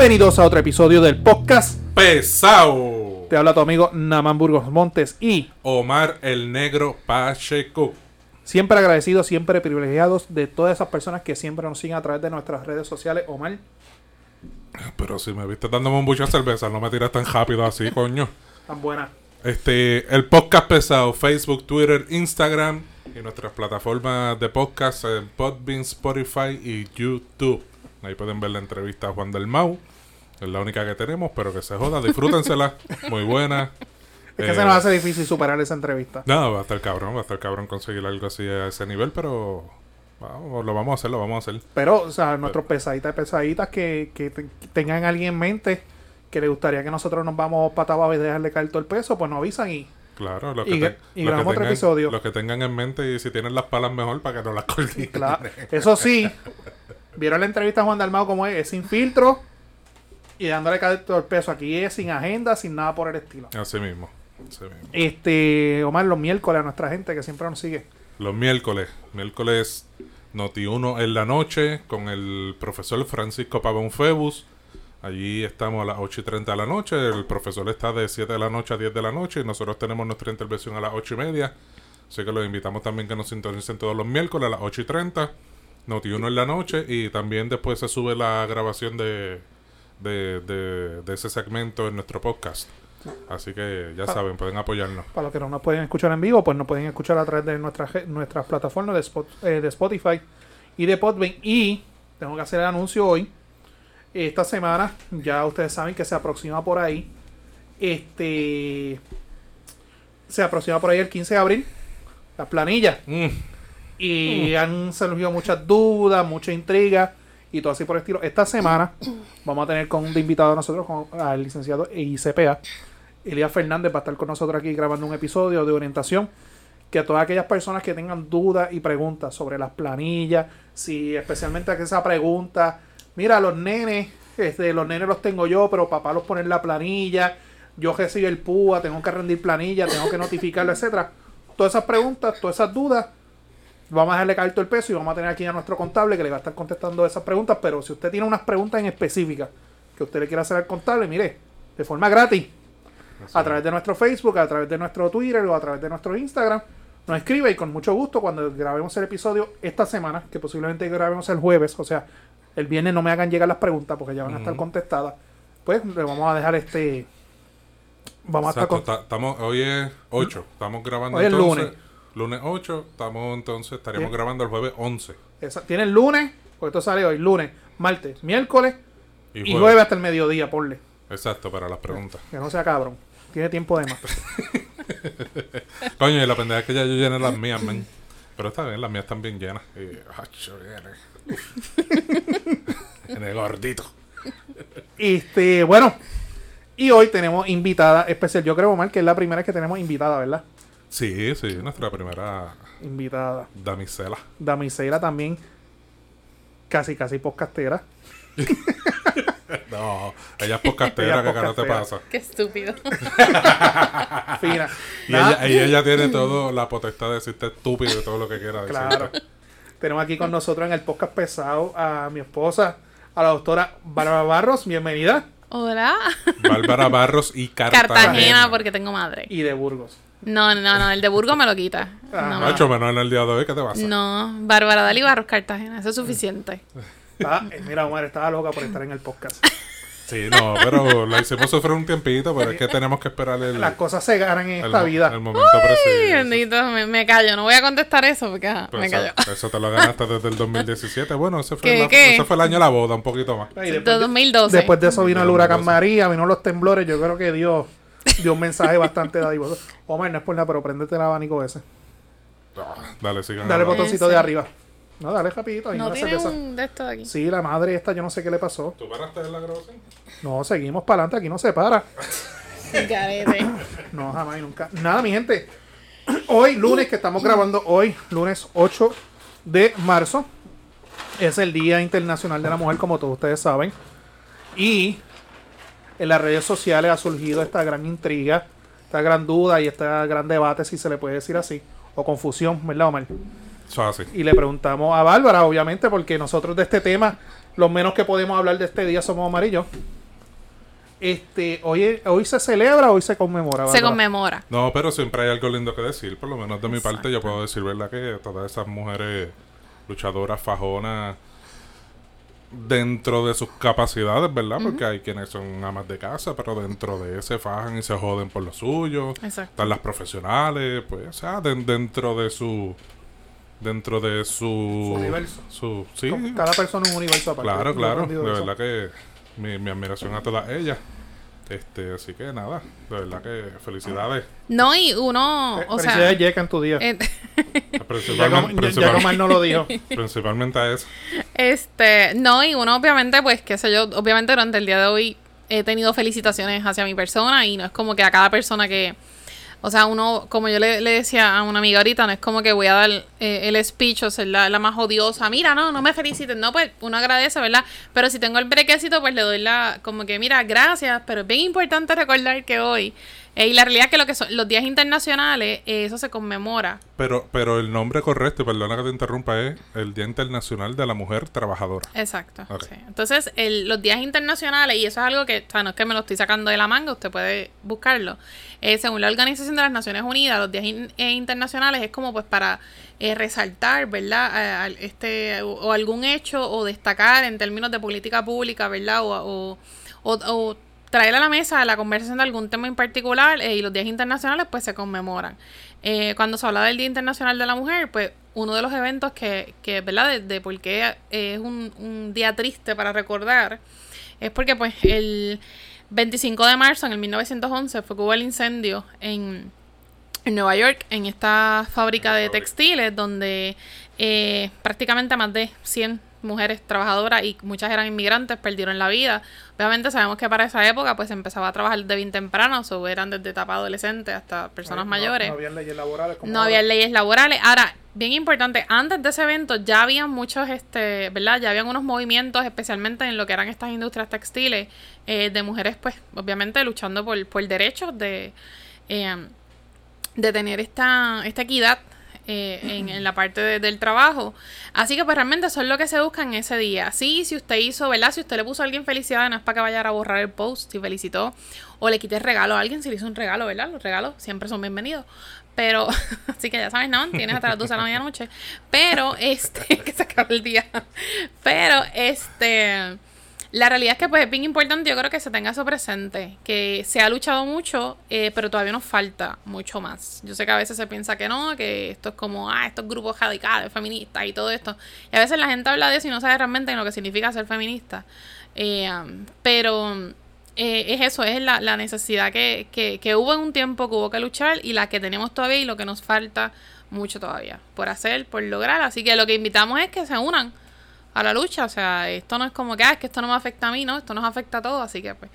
Bienvenidos a otro episodio del podcast. Pesao. Te habla tu amigo Naman Burgos Montes y Omar el Negro Pacheco. siempre agradecidos, siempre privilegiados de todas esas personas que siempre nos siguen a través de nuestras redes sociales. Omar, Pero si me viste dándome un bucho de cerveza, no me tiras tan rápido así, coño. tan buena. Este, el podcast pesado, Facebook, Twitter, Instagram y nuestras plataformas de podcast en Podbean, Spotify y YouTube. Ahí pueden ver la entrevista a Juan del Mau. Es la única que tenemos, pero que se joda, disfrútensela. Muy buena. Es que Eh, se nos hace difícil superar esa entrevista. No, va a estar cabrón, va a estar cabrón conseguir algo así a ese nivel, pero vamos, lo vamos a hacer, lo vamos a hacer. Pero, o sea, nuestros pesaditas y pesaditas que, que te- que tengan alguien en mente que le gustaría que nosotros nos vamos para y dejarle caer todo el peso, pues nos avisan y Claro, los que, te- y los que otro tengan, episodio. los que tengan en mente y si tienen las palas mejor para que no las coordinen. Claro. Eso sí, vieron la entrevista a Juan Dalmao como es, es sin filtro y dándole todo el peso. Aquí es sin agenda, sin nada por el estilo. Así mismo, así mismo. Este, Omar, los miércoles a nuestra gente que siempre nos sigue. Los miércoles, miércoles Noti 1 en la noche con el profesor Francisco Pavón Febus. Allí estamos a las 8 y 30 de la noche. El profesor está de 7 de la noche a 10 de la noche y nosotros tenemos nuestra intervención a las 8 y media. Así que los invitamos también que nos sintonicen todos los miércoles a las 8 y 30. Noti 1 en la noche y también después se sube la grabación de, de, de- de ese segmento en nuestro podcast. Así que ya saben, pueden apoyarnos. Para los que no nos pueden escuchar en vivo, pues nos pueden escuchar a través de nuestras ge- nuestras plataformas de, Spot- eh, de Spotify y de Podbean. Y tengo que hacer el anuncio hoy. Esta semana, ya ustedes saben que se aproxima por ahí. Este. Se aproxima por ahí el 15 de abril. Las planillas. Mm, Y han surgido muchas dudas, mucha intriga y todo así por el estilo. Esta semana vamos a tener con de invitado a nosotros con, al licenciado ICPA. Elías Fernández va a estar con nosotros aquí grabando un episodio de orientación que a todas aquellas personas que tengan dudas y preguntas sobre las planillas, si especialmente a esa pregunta, mira, los nenes, este, los nenes los tengo yo, pero papá los pone en la planilla, yo recibo el PUA, tengo que rendir planilla, tengo que notificarlo, etcétera. Todas esas preguntas, todas esas dudas, vamos a dejarle caer todo el peso y vamos a tener aquí a nuestro contable que le va a estar contestando esas preguntas, pero si usted tiene unas preguntas en específica que usted le quiera hacer al contable, mire, de forma gratis, a través de nuestro Facebook, a través de nuestro Twitter o a través de nuestro Instagram. Nos escribe y con mucho gusto cuando grabemos el episodio esta semana, que posiblemente grabemos el jueves, o sea, el viernes no me hagan llegar las preguntas porque ya van a estar contestadas. Pues le vamos a dejar este. Vamos a estar con. ta- estamos, hoy es 8, estamos grabando Hoy es entonces. lunes. Lunes 8, estamos entonces, estaríamos Sí. grabando el jueves 11. esa- Tiene el lunes, porque esto sale hoy, lunes, martes, miércoles Y, y jueves. hasta el mediodía, ponle. Exacto, para las preguntas. Que no sea cabrón. Tiene tiempo de más. Coño, y la pendeja es que ya yo llené las mías, man. Pero está bien, las mías están bien llenas. Y, viene. Viene gordito. Este, bueno. Y hoy tenemos invitada especial. Yo creo, Omar, que es la primera vez que tenemos invitada, ¿verdad? Sí, sí, nuestra primera Invitada. damisela. Damisela también. Casi, casi podcastera. No, ella es podcastera, ¿qué cara te pasa? Qué estúpido. Fina. Y ella, y ella tiene todo la potestad de decirte estúpido y todo lo que quiera decir. Claro. Tenemos aquí con nosotros en el podcast pesado a mi esposa, a la doctora Bárbara Barros. Bienvenida. Hola. Bárbara Barros y Cartagena. Cartagena porque tengo madre. Y de Burgos. No, no, no, el de Burgos me lo quita. Ah. No, Macho, menos en el día de hoy, ¿qué te pasa? no. Bárbara Dalí Barros Cartagena, eso es suficiente. Ah, eh, mira, Omar estaba loca por estar en el podcast. Sí, no, pero la hicimos sufrir un tiempito, pero es que tenemos que esperar el, Las cosas se ganan en el esta vida. el momento Ay, preciso. bendito, me, me callo. No voy a contestar eso porque ajá, me eso, callo. eso te lo ganaste desde el 2017. Bueno, ese fue, ¿Qué, la- qué? ese fue el año de la boda, un poquito más. Y De después, de, 2012. después de eso vino el huracán 2012. María, vino los temblores. Yo creo que Dios dio un mensaje bastante dadivoso. Omar, no es por nada, pero préndete el abanico ese. Ah, dale, sigan Dale el botoncito Ese. de arriba. No, dale rapidito. ahí no una tiene cerveza. un de esto de aquí. Sí, la madre esta, yo no sé qué le pasó. ¿Tú paraste en la grabación? No, seguimos para adelante, aquí no se para. Garete. No, jamás y nunca. Nada, mi gente. Hoy, lunes, que estamos grabando hoy, lunes 8 de marzo, es el Día Internacional de la Mujer, como todos ustedes saben. Y en las redes sociales ha surgido esta gran intriga, esta gran duda y este gran debate, si se le puede decir así, o confusión, ¿verdad, Omar? Eso es así. Y le preguntamos a Bárbara, obviamente, porque nosotros de este tema, los menos que podemos hablar de este día somos amarillos. Este, hoy, hoy se celebra, hoy se conmemora. Se conmemora. No, pero siempre hay algo lindo que decir. Por lo menos de mi parte, yo puedo decir, ¿verdad? Que todas esas mujeres luchadoras, fajonas, dentro de sus capacidades, ¿verdad? Porque hay quienes son amas de casa, pero dentro de ese fajan y se joden por lo suyo. Exacto. Están las profesionales, pues, o sea, den- dentro de su. Dentro de su. Su universo. Su, sí, Cada persona es un universo aparte. claro, claro. De verdad que mi, mi admiración a todas ellas. Este, así que nada, de verdad que felicidades. No, y uno, Fe- o Felicidades, sea, Yeka, en tu día. eh, Principalmente, Ya principal- como él no lo dijo. principalmente a eso. este, no, y uno obviamente, pues, qué sé yo, obviamente durante el día de hoy he tenido felicitaciones hacia mi persona y no es como que a cada persona que, o sea, uno, como yo le, le decía a una amiga ahorita, no es como que voy a dar eh, el speech o ser la, la más odiosa, mira, no, no me feliciten, no, pues uno agradece, ¿verdad? Pero si tengo el brequecito, pues le doy la, como que, mira, gracias, pero es bien importante recordar que hoy, eh, y la realidad es que lo que son los días internacionales, eh, eso se conmemora. Pero, pero el nombre correcto, y perdona que te interrumpa, es el Día Internacional de la Mujer Trabajadora. Exacto. Sí. Entonces, el- los días internacionales, y eso es algo que, o sea, no es que me lo estoy sacando de la manga, usted puede buscarlo. Eh, según la Organización de las Naciones Unidas, los días in- internacionales es como pues para eh, resaltar, ¿verdad? A- este, o, o algún hecho o destacar en términos de política pública, ¿verdad? O, o, o- o traer a la mesa la conversación de algún tema en particular eh, y los días internacionales pues se conmemoran. Eh, cuando se habla del Día Internacional de la Mujer, pues uno de los eventos que, que ¿verdad? De, de por qué es un, un día triste para recordar, es porque pues el 25 de marzo en el 1911 fue que hubo el incendio en, en Nueva York, en esta fábrica de textiles, donde eh, prácticamente más de 100 mujeres trabajadoras y muchas eran inmigrantes perdieron la vida. Obviamente sabemos que para esa época pues empezaba a trabajar de bien temprano, o eran desde etapa adolescente hasta personas No- mayores. No, había leyes laborales. como No ahora. había leyes laborales. Ahora, bien importante, antes de ese evento ya habían muchos, este, ¿verdad? Ya habían unos movimientos, especialmente en lo que eran estas industrias textiles, eh, de mujeres, pues, obviamente luchando por, por derechos de, eh, de tener esta, esta equidad eh, en, la parte de- del trabajo. Así que pues realmente eso es lo que se busca en ese día. Sí, si usted hizo, ¿verdad? Si usted le puso a alguien felicidades, no es para que vaya a borrar el post, si felicitó o le quité regalo a alguien, si le hizo un regalo, ¿verdad? Los regalos siempre son bienvenidos. Pero, así que ya sabes, no, tienes hasta las 12 de la medianoche. Pero, este, que se acaba el día. Pero, este, la realidad es que pues es bien importante, yo creo que se tenga eso presente, que se ha luchado mucho, eh, pero todavía nos falta mucho más. Yo sé que a veces se piensa que no, que esto es como, ah, estos grupos radicales, feministas y todo esto. Y a veces la gente habla de eso y no sabe realmente lo que significa ser feminista. Eh, um, pero eh, es eso, es la, la necesidad que, que, que hubo en un tiempo que hubo que luchar y la que tenemos todavía y lo que nos falta mucho todavía por hacer, por lograr. Así que lo que invitamos es que se unan a la lucha. O sea, esto no es como que, ah, es que esto no me afecta a mí, no, esto nos afecta a todos. Así que, pues,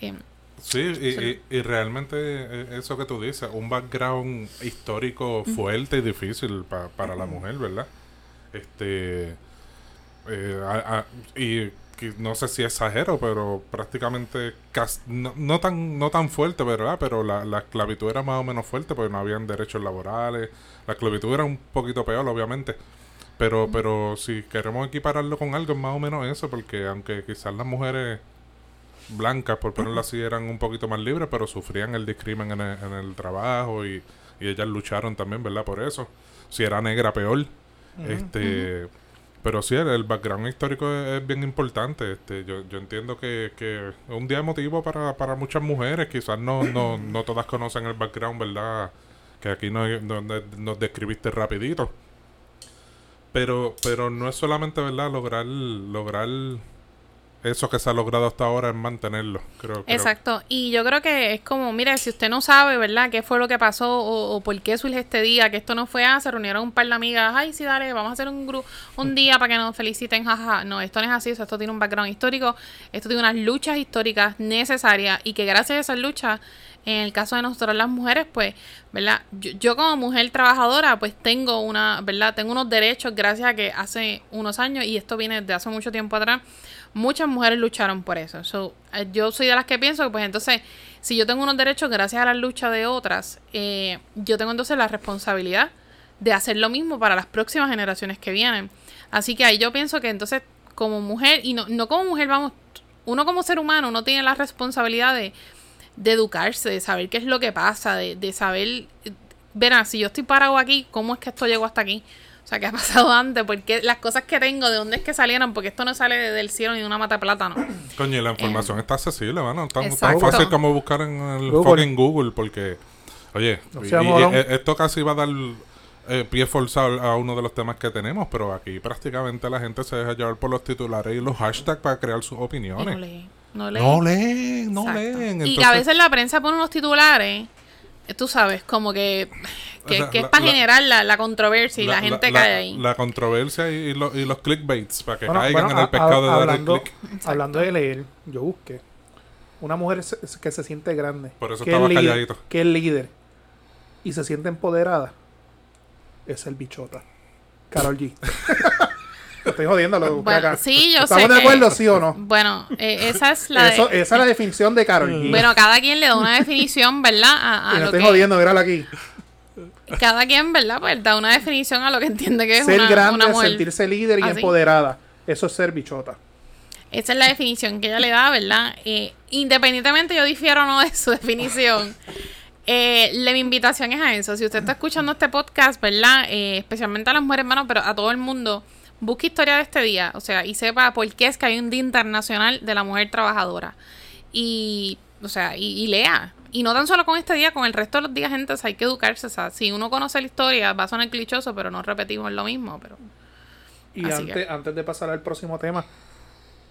eh, Sí, y, y- y realmente eh, eso que tú dices, un background histórico fuerte y difícil pa- para la mujer, ¿verdad? Este. eh, a- a- y que no sé si exagero, pero prácticamente cas- no, no tan no tan fuerte, ¿verdad? Pero la, la esclavitud era más o menos fuerte porque no habían derechos laborales. La esclavitud era un poquito peor, obviamente. Pero, pero si queremos equipararlo con algo, es más o menos eso, porque aunque quizás las mujeres blancas, por ponerlo así, eran un poquito más libres, pero sufrían el discrimen en el, en el trabajo y, y ellas lucharon también, ¿verdad? Por eso. Si era negra, peor. este Pero sí, el, el background histórico es, es bien importante. Este, yo, yo entiendo que, que es un día emotivo para, para muchas mujeres. Quizás no, no, no todas conocen el background, ¿verdad? Que aquí no, no- no- nos describiste rapidito. Pero, pero no es solamente, ¿verdad? Lograr, lograr eso que se ha logrado hasta ahora es mantenerlo. Creo, creo. Exacto, y yo creo que es como, mire, si usted no sabe, ¿verdad?, qué fue lo que pasó o, o por qué surge este día, que esto no fue, ah, se reunieron un par de amigas, ay, sí, dale, vamos a hacer un grupo, un día para que nos feliciten, jaja. No, esto no es así, o sea, esto tiene un background histórico, esto tiene unas luchas históricas necesarias y que gracias a esas luchas, en el caso de nosotras las mujeres, pues, ¿verdad? Yo, yo como mujer trabajadora, pues tengo una, ¿verdad? Tengo unos derechos gracias a que hace unos años, y esto viene de hace mucho tiempo atrás, muchas mujeres lucharon por eso. So, eh, yo soy de las que pienso que, pues entonces, si yo tengo unos derechos gracias a la lucha de otras, eh, yo tengo entonces la responsabilidad de hacer lo mismo para las próximas generaciones que vienen. Así que ahí yo pienso que entonces como mujer, y no, no como mujer, vamos, uno como ser humano, uno tiene la responsabilidad de, educarse, de saber qué es lo que pasa, de, de saber, verán, si yo estoy parado aquí, ¿cómo es que esto llegó hasta aquí? O sea, ¿qué ha pasado antes? Porque las cosas que tengo, ¿de dónde es que salieron? Porque esto no sale del cielo ni de una mata de plátano. Coño, y la información está accesible, mano. Tan, tan fácil como buscar en el Google. fucking Google, porque, oye, y- sea y- y- e- esto casi va a dar eh, pie forzado a uno de los temas que tenemos, pero aquí prácticamente la gente se deja llevar por los titulares y los hashtags para crear sus Y no opiniones. leen, no leen. No leen, no leen. y Entonces, a veces la prensa pone unos titulares, eh, tú sabes, como que, que, O sea, que la- es para la- generar la, la controversia y la, gente la- cae ahí. La controversia y, y lo- y los clickbaits, para que Bueno, caigan bueno, en a- el pecado a- de hablando, click. hablando de leer, yo busqué una mujer se- que se siente grande, Por eso que, estaba es líder, calladito. que es líder y se siente empoderada, es el bichota. Carol G. Estoy jodiendo lo que busqué Bueno, acá. sí, yo ¿Estamos sé de que- acuerdo, sí o no? Bueno, eh, esa es la de- esa es la definición de Carol G. Bueno, cada quien le da una definición, ¿verdad? A, a lo estoy que, jodiendo, mírala aquí. Cada quien, ¿verdad? Pues da una definición a lo que entiende que es ser una, grande, una mujer. sentirse líder y Así. empoderada. Eso es ser bichota. Esa es la definición que ella le da, ¿verdad? Eh, independientemente yo difiero o no de su definición, eh, la- mi invitación es a eso. Si usted está escuchando este podcast, ¿verdad? Eh, especialmente a las mujeres, hermanos, pero a todo el mundo, busque historia de este día, o sea, y sepa por qué es que hay un Día Internacional de la Mujer Trabajadora. Y, o sea, y, y lea. Y no tan solo con este día, con el resto de los días, gente, hay que educarse. O sea, si uno conoce la historia, va a sonar clichoso, pero no repetimos lo mismo, pero... Y Así antes, que- antes de pasar al próximo tema,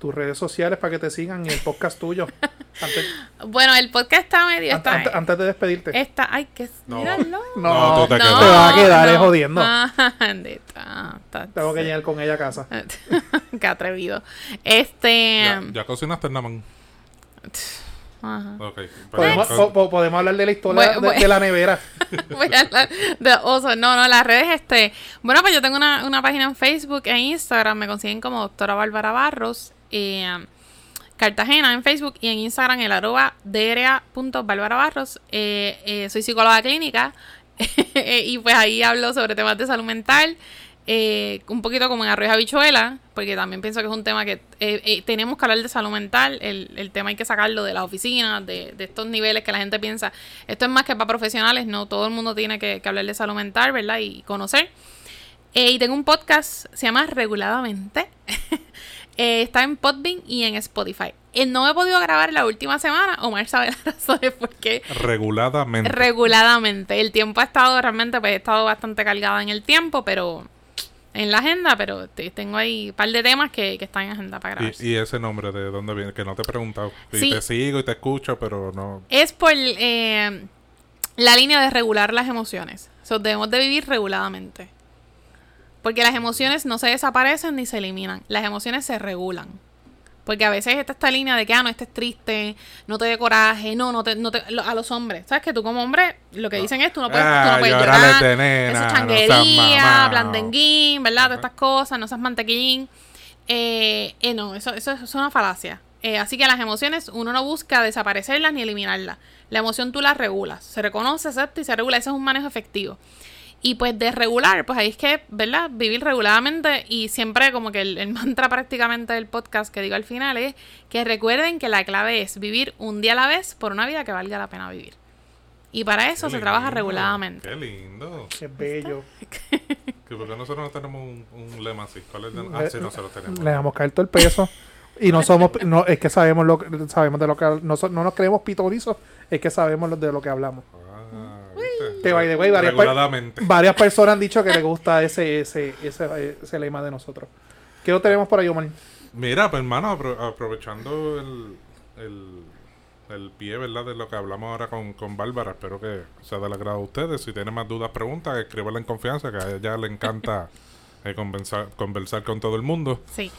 tus redes sociales para que te sigan y el podcast tuyo. Antes, Bueno, el podcast está medio... Está, antes- antes de despedirte. Está, ay, que No. No, tú te quedas. Te vas a quedar, eh, jodiendo. Ah, está- Tengo que llegar con ella a casa. Qué atrevido. Este. Ya, ya cocinaste, Naman. ajá. Ok. Podemos, po- po- podemos hablar de la historia de la nevera. Voy a hablar de oso. No, no, las redes, este. Bueno, pues yo tengo una, una página en Facebook e Instagram. Me consiguen como doctora Bárbara Barros. Eh, Cartagena en Facebook y en Instagram el arroba Barros. Eh, eh, soy psicóloga clínica y pues ahí hablo sobre temas de salud mental. eh, un poquito como en Arroyo Habichuela, porque también pienso que es un tema que eh, tenemos que hablar de salud mental. El, el tema hay que sacarlo de las oficinas, de, estos niveles que la gente piensa. Esto es más que para profesionales, no todo el mundo tiene que, hablar de salud mental, ¿verdad? Y conocer. Y tengo un podcast, se llama Reguladamente. Eh, está en Podbean y en Spotify. Eh, no he podido grabar la última semana. Omar sabe las razones por qué. reguladamente. Reguladamente. El tiempo ha estado realmente, pues he estado bastante cargada en el tiempo, pero en la agenda, pero te- tengo ahí un par de temas que, que están en agenda para grabar. y, y ese nombre de dónde viene, que no te he preguntado. Y Sí. te sigo y te escucho, pero no. Es por eh, la línea de regular las emociones. So, debemos de vivir reguladamente. Porque las emociones no se desaparecen ni se eliminan. Las emociones se regulan. Porque a veces está esta línea de que, ah, no estés triste, no te dé coraje, no, no te, no te, lo- a los hombres. ¿Sabes que tú como hombre, lo que dicen es, tú no puedes, tú Ah, no puedes llorarle llorar, nena, eso es no seas changuería, blandenguín, ¿verdad? Todas estas cosas, no seas mantequillín. Eh, eh, no, eso, eso es una falacia. Eh, así que las emociones uno no busca desaparecerlas ni eliminarlas. La emoción tú la regulas. Se reconoce, acepta y se regula. Ese es un manejo efectivo. Y pues de regular, pues ahí es que, ¿verdad? Vivir reguladamente y siempre como que el, el mantra prácticamente del podcast que digo al final es que recuerden que la clave es vivir un día a la vez por una vida que valga la pena vivir. Y para eso Qué se trabaja lindo, reguladamente. Qué lindo. Qué bello. Que porque nosotros no tenemos un, un lema así. ¿Cuál es el Ah, sí, nosotros tenemos. Le damos caer todo el peso. Y no somos, no, es que sabemos lo que, sabemos de lo que, no, no nos creemos pitorizos, es que sabemos lo- de lo que hablamos. Que by the way, varias, per- varias personas han dicho que les gusta ese, ese, ese, ese lema de nosotros. ¿Qué lo tenemos por ahí, Omar? Mira, pues hermano, apro- aprovechando el, el, el pie, ¿verdad? De lo que hablamos ahora con, con Bárbara, espero que sea del agrado a ustedes. Si tienen más dudas, preguntas, escríbanla en confianza, que a ella le encanta eh, conversar, conversar con todo el mundo Sí.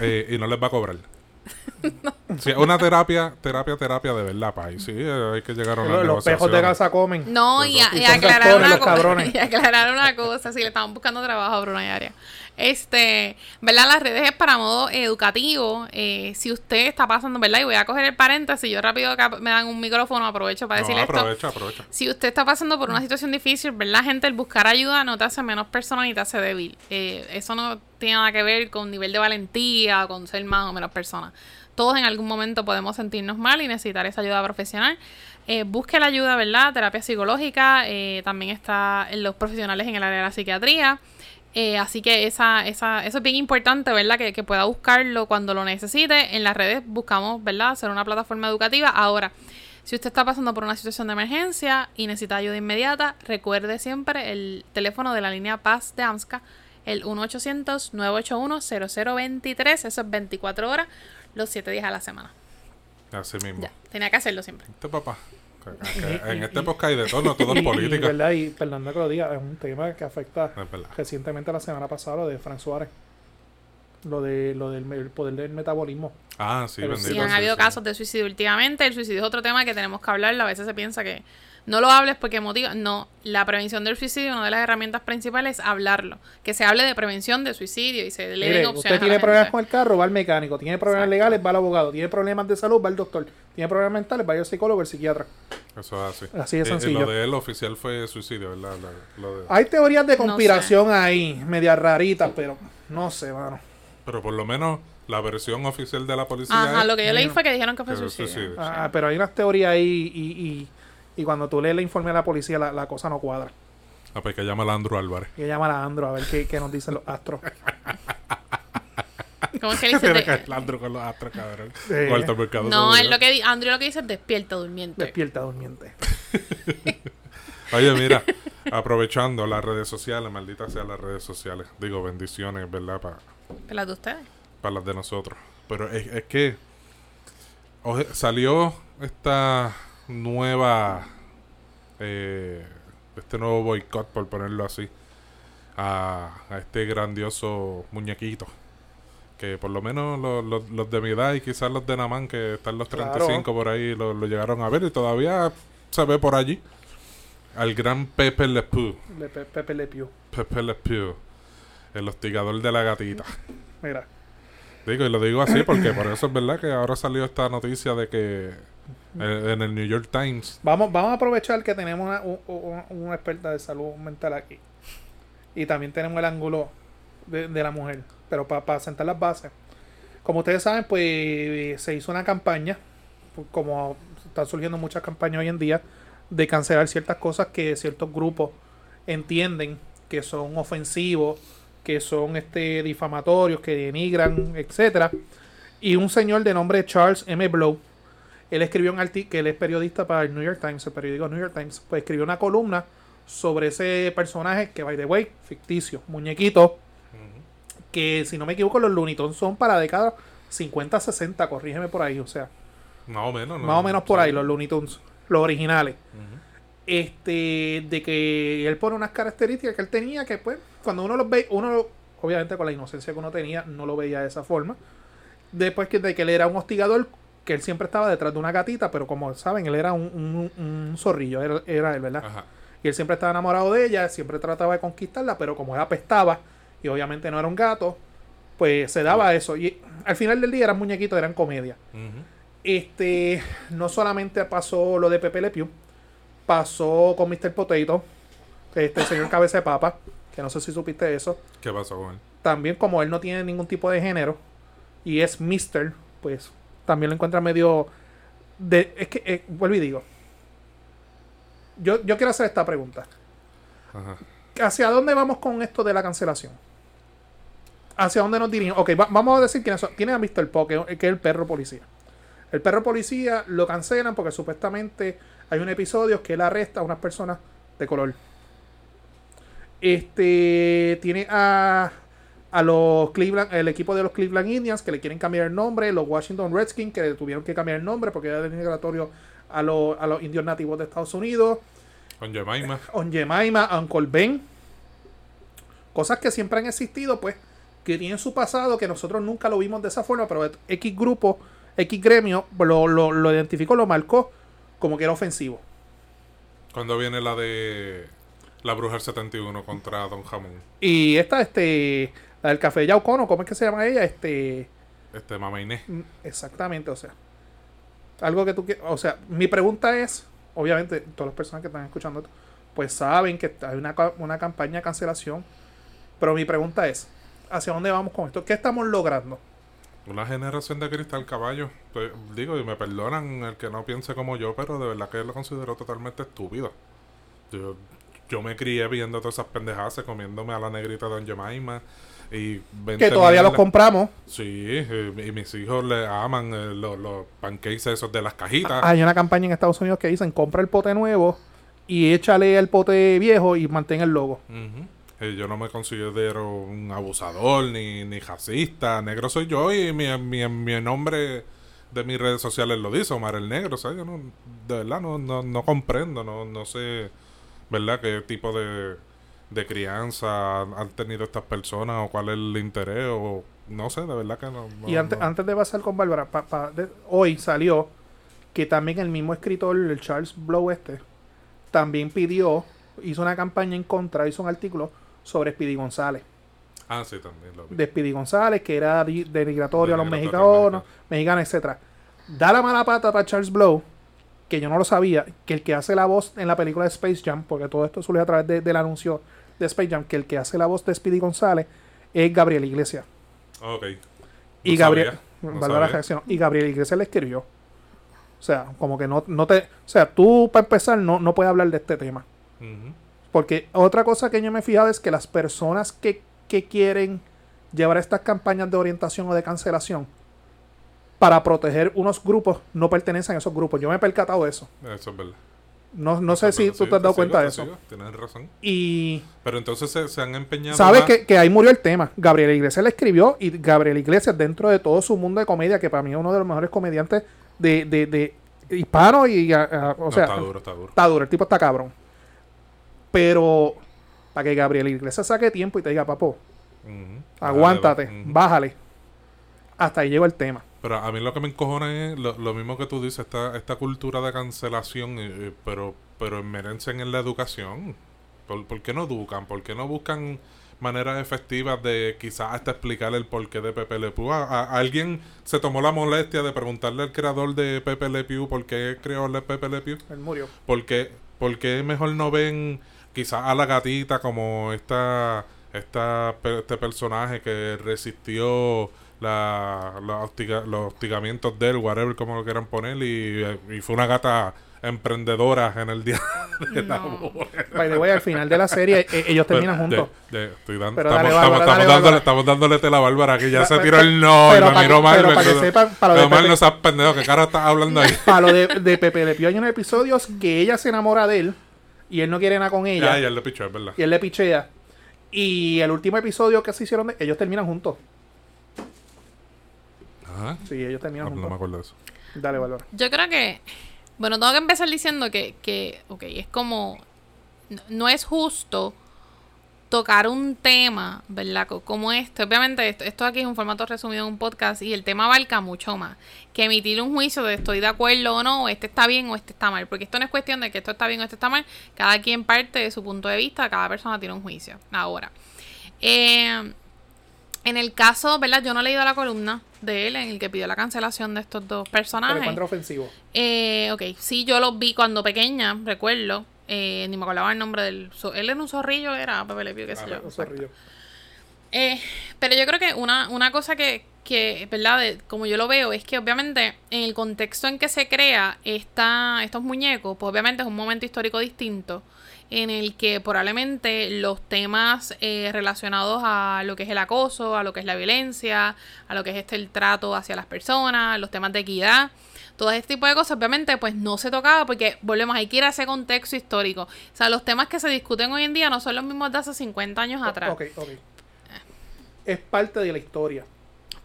eh, y no les va a cobrar. Sí, una terapia, terapia, terapia de verdad, país. Sí, hay que llegar a una Los, pejos de casa comen. No, y, a- Y y son aclarar una cosa. cabrones. Y aclarar una cosa, si le estaban buscando trabajo a Bruno y Aria. Este, ¿verdad? Las redes es para modo educativo. Eh, si usted está pasando, ¿verdad? Y voy a coger el paréntesis, yo rápido acá me dan un micrófono, aprovecho para No, decirle esto. aprovecha, aprovecha. Si usted está pasando por una situación difícil, ¿verdad, gente? El buscar ayuda no te hace menos persona ni te hace débil. Eh, eso no tiene nada que ver con nivel de valentía, con ser más o menos persona. Todos en algún momento podemos sentirnos mal y necesitar esa ayuda profesional. Eh, busque la ayuda, ¿verdad? Terapia psicológica. eh, también está los profesionales en el área de la psiquiatría. Eh, así que esa, esa, eso es bien importante, ¿verdad? Que, que pueda buscarlo cuando lo necesite. En las redes buscamos, ¿verdad? Hacer una plataforma educativa. Ahora, si usted está pasando por una situación de emergencia y necesita ayuda inmediata, recuerde siempre el teléfono de la línea Paz de AMSCA, el 1-800-981-0023. Eso es 24 horas, los 7 días a la semana. Así mismo. Ya, tenía que hacerlo siempre. Este papá. Y- en y- este y- podcast hay de todo, no todo es Y, política. ¿verdad? y perdón que lo diga, es un tema que afecta recientemente la semana pasada lo de Frank Suárez. Lo de lo del el poder del metabolismo. Ah, sí, bendito. Sí, han sí, habido sí. casos de suicidio últimamente. El suicidio es otro tema que tenemos que hablar. A veces se piensa que no lo hables porque motiva. No, la prevención del suicidio, una de las herramientas principales es hablarlo. Que se hable de prevención de suicidio y se le den Mire, opciones. usted a tiene la problemas gente. con el carro, va al mecánico. Tiene problemas Exacto. legales, va al abogado. Tiene problemas de salud, va al doctor. Tiene problemas mentales, va al psicólogo, al psiquiatra. Eso es así. Así de Y- y sencillo. lo de él oficial fue suicidio, ¿verdad? Lo- lo de- Hay teorías de No conspiración ahí, medias raritas, pero no sé, mano. Pero por lo menos la versión oficial de la policía Ajá, es lo que yo leí fue que dijeron que fue que suicidio. suicidio. Ah, pero hay unas teorías ahí y, y, y cuando tú lees el informe de la policía, la, la cosa no cuadra. Ah, pues que llama a Andrew Álvarez. Y llama a Andro a ver qué, qué nos dicen los astros. ¿Cómo es que dice? Tiene De- que el Andrew con los astros, cabrón. Cuarto mercado no, es lo que di- Andrew lo que dice es despierta durmiente. Despierta durmiente. Oye, mira, aprovechando las redes sociales, malditas sean las redes sociales. Digo, bendiciones, ¿verdad? Para Las de ustedes. las de nosotros. Pero es, es que oje, salió esta nueva, eh, este nuevo boicot, por ponerlo así, a, a este grandioso muñequito. Que por lo menos los, los- los de mi edad y quizás los de Naman, que están los Claro. 35 por ahí, lo, lo llegaron a ver y todavía se ve por allí. Al gran Pepe Le Pew. Le- Pe- Pepe Le Pew. Pepe Le Pew. El hostigador de la gatita. Mira. Digo, y lo digo así porque por eso es verdad que ahora salió esta noticia de que en, en el New York Times. Vamos, vamos a aprovechar que tenemos una, un- un- una experta de salud mental aquí. Y también tenemos el ángulo de, de la mujer. Pero para sentar las bases. Como ustedes saben, pues se hizo una campaña. pues, Como están surgiendo muchas campañas hoy en día. De cancelar ciertas cosas que ciertos grupos entienden que son ofensivos. Que son este difamatorios. Que denigran, etcétera Y un señor de nombre Charles M. Blow él escribió un artículo, que él es periodista para el New York Times, el periódico New York Times, pues escribió una columna sobre ese personaje que, by the way, ficticio, muñequito, que si no me equivoco, los Looney Tunes son para décadas 50, 60, corrígeme por ahí, o sea, Más o menos, ¿no? más o menos por ahí, los Looney Tunes, los originales. Este, de que él pone unas características que él tenía que, pues, cuando uno los ve, uno, obviamente con la inocencia que uno tenía, no lo veía de esa forma. Después que, de que él era un hostigador, que él siempre estaba detrás de una gatita, pero como saben, él era un, un, un zorrillo, era, era él, ¿verdad? Ajá. Y él siempre estaba enamorado de ella, siempre trataba de conquistarla, pero como él apestaba y obviamente no era un gato, pues se daba eso. Y al final del día eran muñequitos, eran comedia. Este, no solamente pasó lo de Pepe Le Pew, pasó con Mr. Potato, este señor cabeza de papa, que no sé si supiste eso. ¿Qué pasó con él? También como él no tiene ningún tipo de género y es Mr., pues también lo encuentra medio... De, es que, eh, vuelvo y digo, yo, yo quiero hacer esta pregunta. Ajá. ¿Hacia dónde vamos con esto de la cancelación? ¿Hacia dónde nos dirigimos? Ok, va- vamos a decir que tiene a Mr. Po, que, que es el perro policía. El perro policía lo cancelan porque supuestamente hay un episodio que él arresta a unas personas de color. Este tiene a, a los Cleveland, el equipo de los Cleveland Indians que le quieren cambiar el nombre, los Washington Redskins que le tuvieron que cambiar el nombre porque era denigratorio a, los- a los indios nativos de Estados Unidos. Con Jemima. On Jemima, Uncle Ben. Cosas que siempre han existido, pues, que tiene su pasado, que nosotros nunca lo vimos de esa forma, pero X grupo, X gremio lo, lo, lo identificó, lo marcó como que era ofensivo. ¿Cuándo viene la de la Bruja del 71 contra Don Jamón? Y esta, este, la del café de Yaucono, ¿cómo es que se llama ella? Este, Este, Mama Inés. mm, exactamente, o sea, algo que tú quieres, o sea, mi pregunta es, obviamente, todas las personas que están escuchando esto, pues saben que hay una, una campaña de cancelación, pero mi pregunta es, ¿hacia dónde vamos con esto? ¿Qué estamos logrando? Una generación de cristal caballo. Pues, digo, y me perdonan el que no piense como yo, pero de verdad que lo considero totalmente estúpido. Yo, yo me crié viendo todas esas pendejadas, comiéndome a la negrita de Don Jemima. Y 20 Que todavía los compramos. Sí, eh, y mis hijos le aman eh, los, los pancakes esos de las cajitas. Hay una campaña en Estados Unidos que dicen, compra el pote nuevo y échale el pote viejo y mantén el logo. Eh, yo no me considero un abusador ni, ni racista. Negro soy yo y mi, mi, mi nombre de mis redes sociales lo dice, Omar el Negro. ¿sabes? Yo no, de verdad no, no, no comprendo, no, no sé, ¿verdad? ¿Qué tipo de, de crianza han tenido estas personas o cuál es el interés o no sé, de verdad que no. no- Y antes, no. antes de pasar con Bárbara, pa- pa- de- hoy salió que también el mismo escritor, el Charles Blow este, también pidió, hizo una campaña en contra, hizo un artículo sobre Speedy González. Ah, sí, también lo vi. De Speedy González, que era di- denigratorio a los Denigratorio mexicanos, mexicanos, etcétera. Da la mala pata para Charles Blow, que yo no lo sabía, que el que hace la voz en la película de Space Jam, porque todo esto surge a través de- del anuncio de Space Jam, que el que hace la voz de Speedy González es Gabriel Iglesias. Ok. Y Gabriel, no. Y Gabriel Iglesias le escribió. O sea, como que no, no te. O sea, tú para empezar no, no puedes hablar de este tema. Porque otra cosa que yo me he fijado es que las personas que, que quieren llevar estas campañas de orientación o de cancelación para proteger unos grupos no pertenecen a esos grupos. Yo me he percatado de eso. Eso es verdad. No, no sé si tú te has dado cuenta de eso. Tienes razón. Y Pero entonces se, se han empeñado. sabes que, que ahí murió el tema. Gabriel Iglesias le escribió y Gabriel Iglesias dentro de todo su mundo de comedia, que para mí es uno de los mejores comediantes de, de, de hispano y a- a- o No, sea, está duro, está duro. está duro, el tipo está cabrón. Pero para que Gabriel Iglesias saque tiempo y te diga, papo, aguántate, bájale. Hasta ahí llegó el tema. Pero a mí lo que me encojona es lo, lo mismo que tú dices, esta, esta cultura de cancelación, eh, eh, pero pero enmerencen en la educación. ¿Por, por qué no educan? ¿Por qué no buscan maneras efectivas de quizás hasta explicar el porqué de Pepe Le Pew? A, a- alguien se tomó la molestia de preguntarle al creador de Pepe Le Pew por qué creó el Pepe Le Pew. Él murió. porque porque mejor no ven quizás a la gatita como esta esta este personaje que resistió la, la hostiga- los hostigamientos de él, whatever como lo quieran poner y, y fue una gata emprendedora en el día de la No. By the way, al final de la serie, eh, ellos terminan Pero, juntos. de- de- estoy dando- Pero estamos, dale, Bárbara, estamos- dale, dándole, Bárbara. estamos dándole tela a Bárbara que ya se tiró el no pero y me miró que- mal. pero que sepan, para lo de Pero mal Pepe- no seas pendejo, ¿qué cara estás hablando ahí? Para lo de, de Pepe Le Pew hay unos episodios que ella se enamora de él y él no quiere nada con ella. Ya, ya le pichó, es verdad. y él le pichea. Y el último episodio que se hicieron, de- ellos terminan juntos. Ajá. Sí, ellos terminan Ah, No, no me acuerdo de eso. Dale, Bárbara. Yo creo que, bueno, tengo que empezar diciendo que, que ok, es como, no, no es justo tocar un tema, ¿verdad? Co- Como este. Obviamente, esto, esto aquí es un formato resumido en un podcast y el tema abarca mucho más que emitir un juicio de estoy de acuerdo o no, o este está bien o este está mal. Porque esto no es cuestión de que esto está bien o este está mal. Cada quien parte de su punto de vista, cada persona tiene un juicio. Ahora, eh, en el caso, ¿verdad? Yo no he leído la columna de él en el que pidió la cancelación de estos dos personajes. le encuentra ofensivo. Eh, ok, sí, yo los vi cuando pequeña, recuerdo. Eh, ni me acordaba el nombre del. él era un zorrillo, era Pepe Le Pew, qué sé Ah, yo. Un zorrillo. Eh, pero yo creo que una, una cosa que, que, ¿verdad? De- como yo lo veo, es que obviamente en el contexto en que se crea esta, estos muñecos, pues obviamente es un momento histórico distinto en el que probablemente los temas eh, relacionados a lo que es el acoso, a lo que es la violencia, a lo que es este el trato hacia las personas, los temas de equidad, todo este tipo de cosas, obviamente, pues no se tocaba porque, volvemos, hay que ir a ese contexto histórico. O sea, los temas que se discuten hoy en día no son los mismos de hace 50 años atrás. Ok, ok. Es parte de la historia.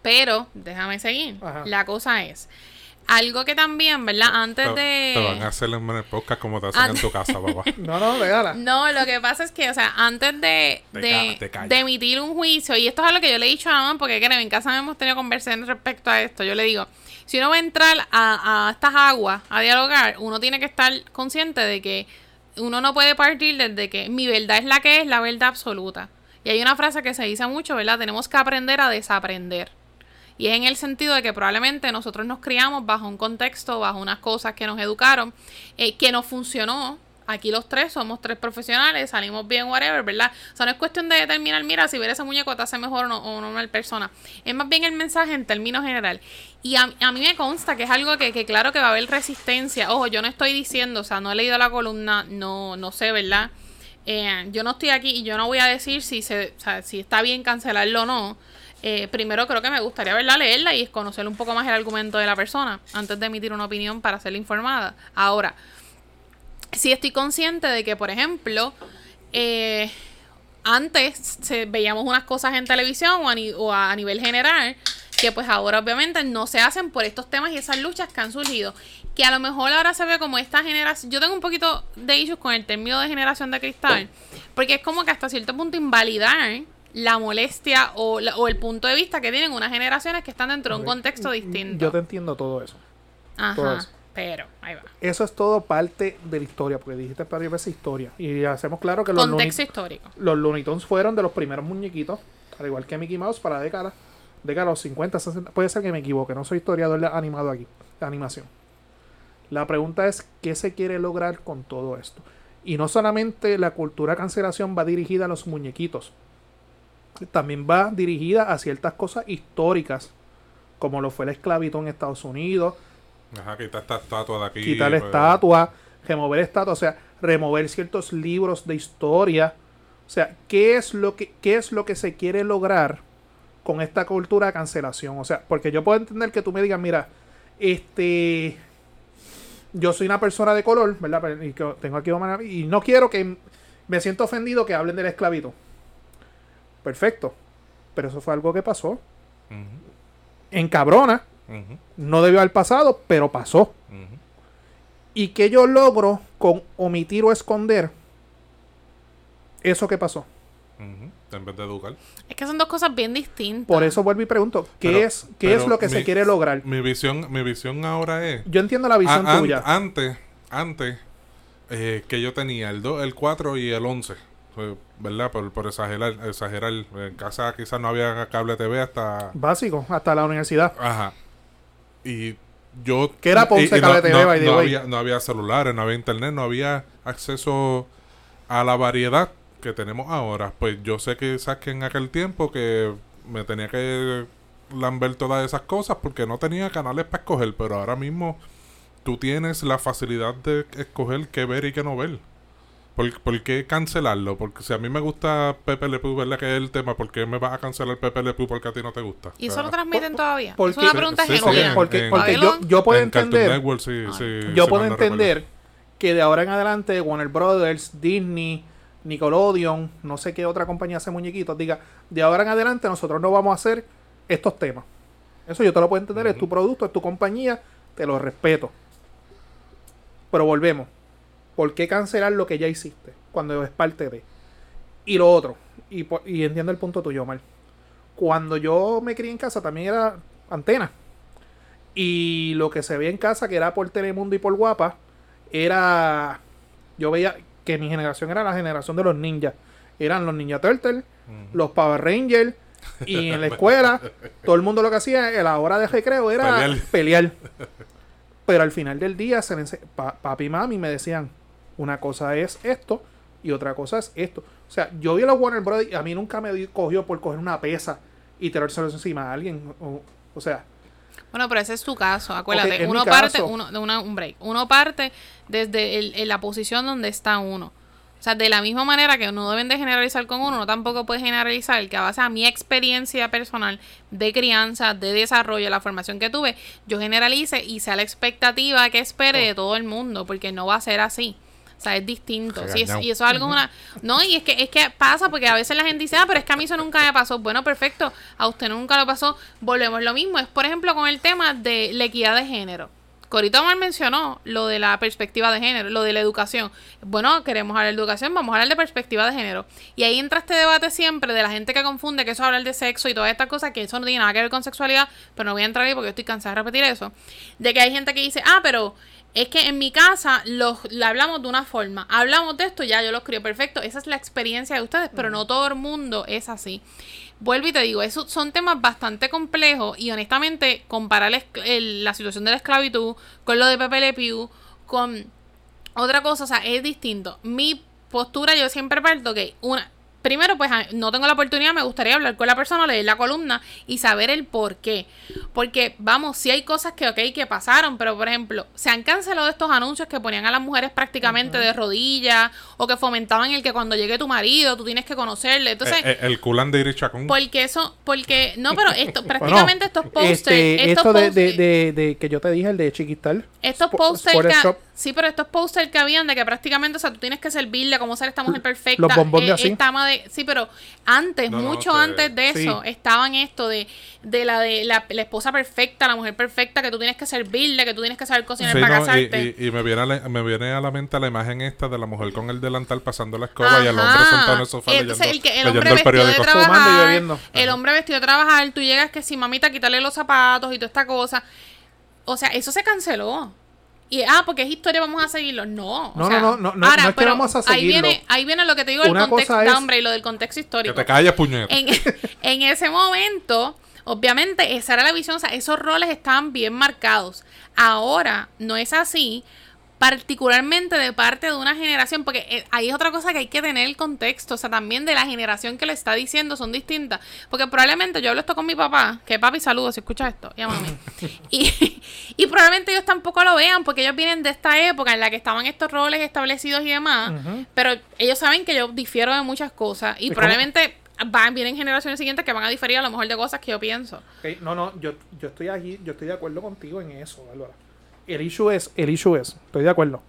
Pero, déjame seguir. Ajá. La cosa es, algo que también, ¿verdad? Antes Te, de... te van a hacer en el podcast como te hacen en tu casa, papá. No, no, regala. No, lo que pasa es que, o sea, antes de, de emitir un juicio, y esto es algo que yo le he dicho a mamá, porque creo, en casa hemos tenido conversaciones respecto a esto, yo le digo, si uno va a entrar a, a estas aguas a dialogar, uno tiene que estar consciente de que uno no puede partir desde que mi verdad es la que es, la verdad absoluta. Y hay una frase que se dice mucho, ¿verdad? Tenemos que aprender a desaprender. Y es en el sentido de que probablemente nosotros nos criamos bajo un contexto, bajo unas cosas que nos educaron, eh, que nos funcionó. Aquí los tres somos tres profesionales, salimos bien, whatever, ¿verdad? O sea, no es cuestión de determinar, mira, si ver ese muñeco te hace mejor o no, o no una persona. Es más bien el mensaje en términos general. Y a, a mí me consta que es algo que, que claro que va a haber resistencia. Ojo, yo no estoy diciendo, o sea, no he leído la columna, no, no sé, ¿verdad? Eh, yo no estoy aquí y yo no voy a decir si, se, o sea, si está bien cancelarlo o no. Eh, primero creo que me gustaría verla, leerla y conocer un poco más el argumento de la persona antes de emitir una opinión para ser informada. Ahora, sí estoy consciente de que, por ejemplo, eh, antes se, veíamos unas cosas en televisión o a, o a nivel general que pues ahora obviamente no se hacen por estos temas y esas luchas que han surgido. Que a lo mejor ahora se ve como esta generación... Yo tengo un poquito de issues con el término de generación de cristal. Porque es como que hasta cierto punto invalidar la molestia o, la- o el punto de vista que tienen unas generaciones que están dentro de un contexto distinto. Yo te entiendo todo eso. todo Ajá. eso. Pero, ahí va. Eso es todo parte de la historia, porque dijiste varias veces historia. Y hacemos claro que los Looney, Contexto histórico. los Looney Tunes fueron de los primeros muñequitos, al igual que Mickey Mouse, para décadas. Décadas los 50, 60. Puede ser que me equivoque, no soy historiador animado aquí, de animación. La pregunta es: ¿qué se quiere lograr con todo esto? Y no solamente la cultura cancelación va dirigida a los muñequitos, también va dirigida a ciertas cosas históricas, como lo fue la esclavitud en Estados Unidos, Ajá, quita esta estatua de aquí. quitar pues, estatua, remover estatua, o sea, remover ciertos libros de historia. O sea, ¿qué es lo que, qué es lo que se quiere lograr con esta cultura de cancelación? O sea, porque yo puedo entender que tú me digas, mira, este yo soy una persona de color, ¿verdad? Y que tengo aquí Omar- y no quiero que me siento ofendido que hablen de la esclavitud. Perfecto. Pero eso fue algo que pasó. En cabrona, no debió haber pasado, pero pasó. ¿Y que yo logro con omitir o esconder eso que pasó? En vez de educar. Es que son dos cosas bien distintas. Por eso vuelvo y pregunto, ¿qué, Pero- es, qué es lo que se quiere lograr? Mi visión, mi visión ahora es. Yo entiendo la visión a- an- tuya. Antes, antes, eh, que yo tenía el 2, el 4 y el 11. ¿Verdad? Por, por exagerar, exagerar. En casa quizás no había cable TV hasta. Básico, hasta la universidad. Ajá. Y yo. ¿Qué era Ponce y- y Cable no, TV, no- by the no way? había, no había celulares, no había internet, no había acceso a la variedad que tenemos ahora. Pues yo sé que quizás que en aquel tiempo que me tenía que lamber todas esas cosas porque no tenía canales para escoger, pero ahora mismo tú tienes la facilidad de escoger qué ver y qué no ver. ¿Por, por qué cancelarlo? Porque si a mí me gusta Pepe Le Pew, ¿verdad? Que es el tema, ¿por qué me vas a cancelar Pepe Le Pew porque a ti no te gusta? ¿Y O eso lo transmiten todavía? por es una pregunta Sí, genuina. sí, porque en- porque en- yo, yo puedo en entender, Network, sí, sí, yo puedo entender que de ahora en adelante Warner Brothers, Disney, Nickelodeon, no sé qué otra compañía hace muñequitos, diga, de ahora en adelante nosotros no vamos a hacer estos temas. Eso yo te lo puedo entender, es tu producto, es tu compañía, te lo respeto. Pero volvemos. ¿Por qué cancelar lo que ya hiciste cuando es parte de? Y lo otro, y, y entiendo el punto tuyo, Omar. Cuando yo me crié en casa también era antena. Y lo que se veía en casa, que era por Telemundo y por Guapa, era. Yo veía que mi generación era la generación de los ninjas. Eran los Ninja Turtles, los Power Rangers. Y en la escuela, todo el mundo lo que hacía a la hora de recreo era Pelear. pelear. Pero al final del día, se pa- papi y mami me decían: una cosa es esto y otra cosa es esto. O sea, yo vi a los Warner Brothers y a mí nunca me cogió por coger una pesa y tirárselo encima a alguien. O, o sea, Bueno, pero ese es tu caso, acuérdate. Uno parte, caso. uno, de una- un break. Uno parte desde el- en la posición donde está uno. O sea, de la misma manera que no deben de generalizar con uno, no tampoco puedes generalizar que a base a mi experiencia personal de crianza, de desarrollo, la formación que tuve, yo generalice y sea la expectativa que espere de todo el mundo, porque no va a ser así. O sea, es distinto. Sí, es- y eso es algo una... No, y es que, es que pasa porque a veces la gente dice, ah, pero es que a mí eso nunca me pasó. Bueno, perfecto. A usted nunca lo pasó. Volvemos lo mismo. Es, por ejemplo, con el tema de la equidad de género. Corito Omar mencionó lo de la perspectiva de género, lo de la educación. Bueno, queremos hablar de educación, vamos a hablar de perspectiva de género. Y ahí entra este debate siempre de la gente que confunde que eso es hablar de sexo y todas estas cosas, que eso no tiene nada que ver con sexualidad, pero no voy a entrar ahí porque yo estoy cansada de repetir eso. De que hay gente que dice, ah, pero es que en mi casa los, la hablamos de una forma. Hablamos de esto, ya yo los crío perfecto. Esa es la experiencia de ustedes, pero no todo el mundo es así. Vuelvo y te digo, esos son temas bastante complejos y honestamente comparar el- la situación de la esclavitud con lo de Pepe Le Pew, con otra cosa, o sea, es distinto. Mi postura yo siempre parto que una... Primero, pues no tengo la oportunidad, me gustaría hablar con la persona, leer la columna y saber el por qué. Porque, vamos, sí hay cosas que, ok, que pasaron, pero por ejemplo, se han cancelado estos anuncios que ponían a las mujeres prácticamente de rodillas o que fomentaban el que cuando llegue tu marido tú tienes que conocerle. Entonces, Eh, eh, el culán de Iri Chacón. porque eso, porque, no, pero esto, prácticamente estos posters, este, estos esto de, post- de, de, de que yo te dije, el de Chiquistal. estos Spo- sí, pero estos posters que habían de que prácticamente, o sea, tú tienes que servirle cómo ser esta mujer perfecta. Los bombones eh, así. esta ama de, sí, pero antes, No, no, mucho que- antes de sí. eso, estaban esto de, de la de la, la esposa perfecta, la mujer perfecta, que tú tienes que servirle, que tú tienes que saber cocinar Sí, para no, y, casarte. y- y me, viene a la, me viene a la mente la imagen esta de la mujer con el delantal pasando la escoba y el hombre sentado en el sofá Entonces, leyendo, el, que- el leyendo hombre el vestido de periódico. Fumando y trabajar, bebiendo. el hombre vestido de trabajar, tú llegas que si mamita, quítale los zapatos y toda esta cosa. O sea, eso se canceló. Y, ah, porque es historia, vamos a seguirlo. No. o No, sea, no, no, no, ahora, no es que pero vamos a Ahí seguirlo. viene, ahí viene lo que te digo, el Una contexto, cosa es- hombre, y lo del contexto Que histórico. te calles, puñeta. En, en ese momento, obviamente, esa era la visión, o sea, esos roles estaban bien marcados. Ahora no es así, particularmente de parte de una generación, porque eh, ahí es otra cosa que hay que tener el contexto, o sea, también de la generación que le está diciendo son distintas, porque probablemente yo hablo esto con mi papá, que papi saludos si escucha esto, y a mami, y, y probablemente ellos tampoco lo vean, porque ellos vienen de esta época en la que estaban estos roles establecidos y demás, pero ellos saben que yo difiero de muchas cosas, y probablemente van, vienen generaciones siguientes que van a diferir a lo mejor de cosas que yo pienso. No, no, yo, yo estoy aquí, yo estoy de acuerdo contigo en eso, Bárbara. El issue es, el issue es, estoy de acuerdo.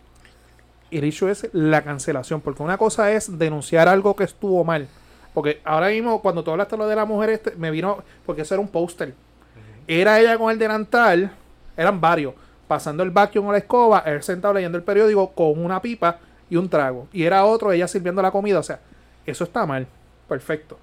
El issue es la cancelación, porque una cosa es denunciar algo que estuvo mal. Porque ahora mismo, cuando tú hablaste lo de la mujer, este, me vino, porque eso era un póster. Era ella con el delantal, eran varios, pasando el vacuum o la escoba, él sentado leyendo el periódico con una pipa y un trago. Y era otro, ella sirviendo la comida. O sea, eso está mal. Perfecto.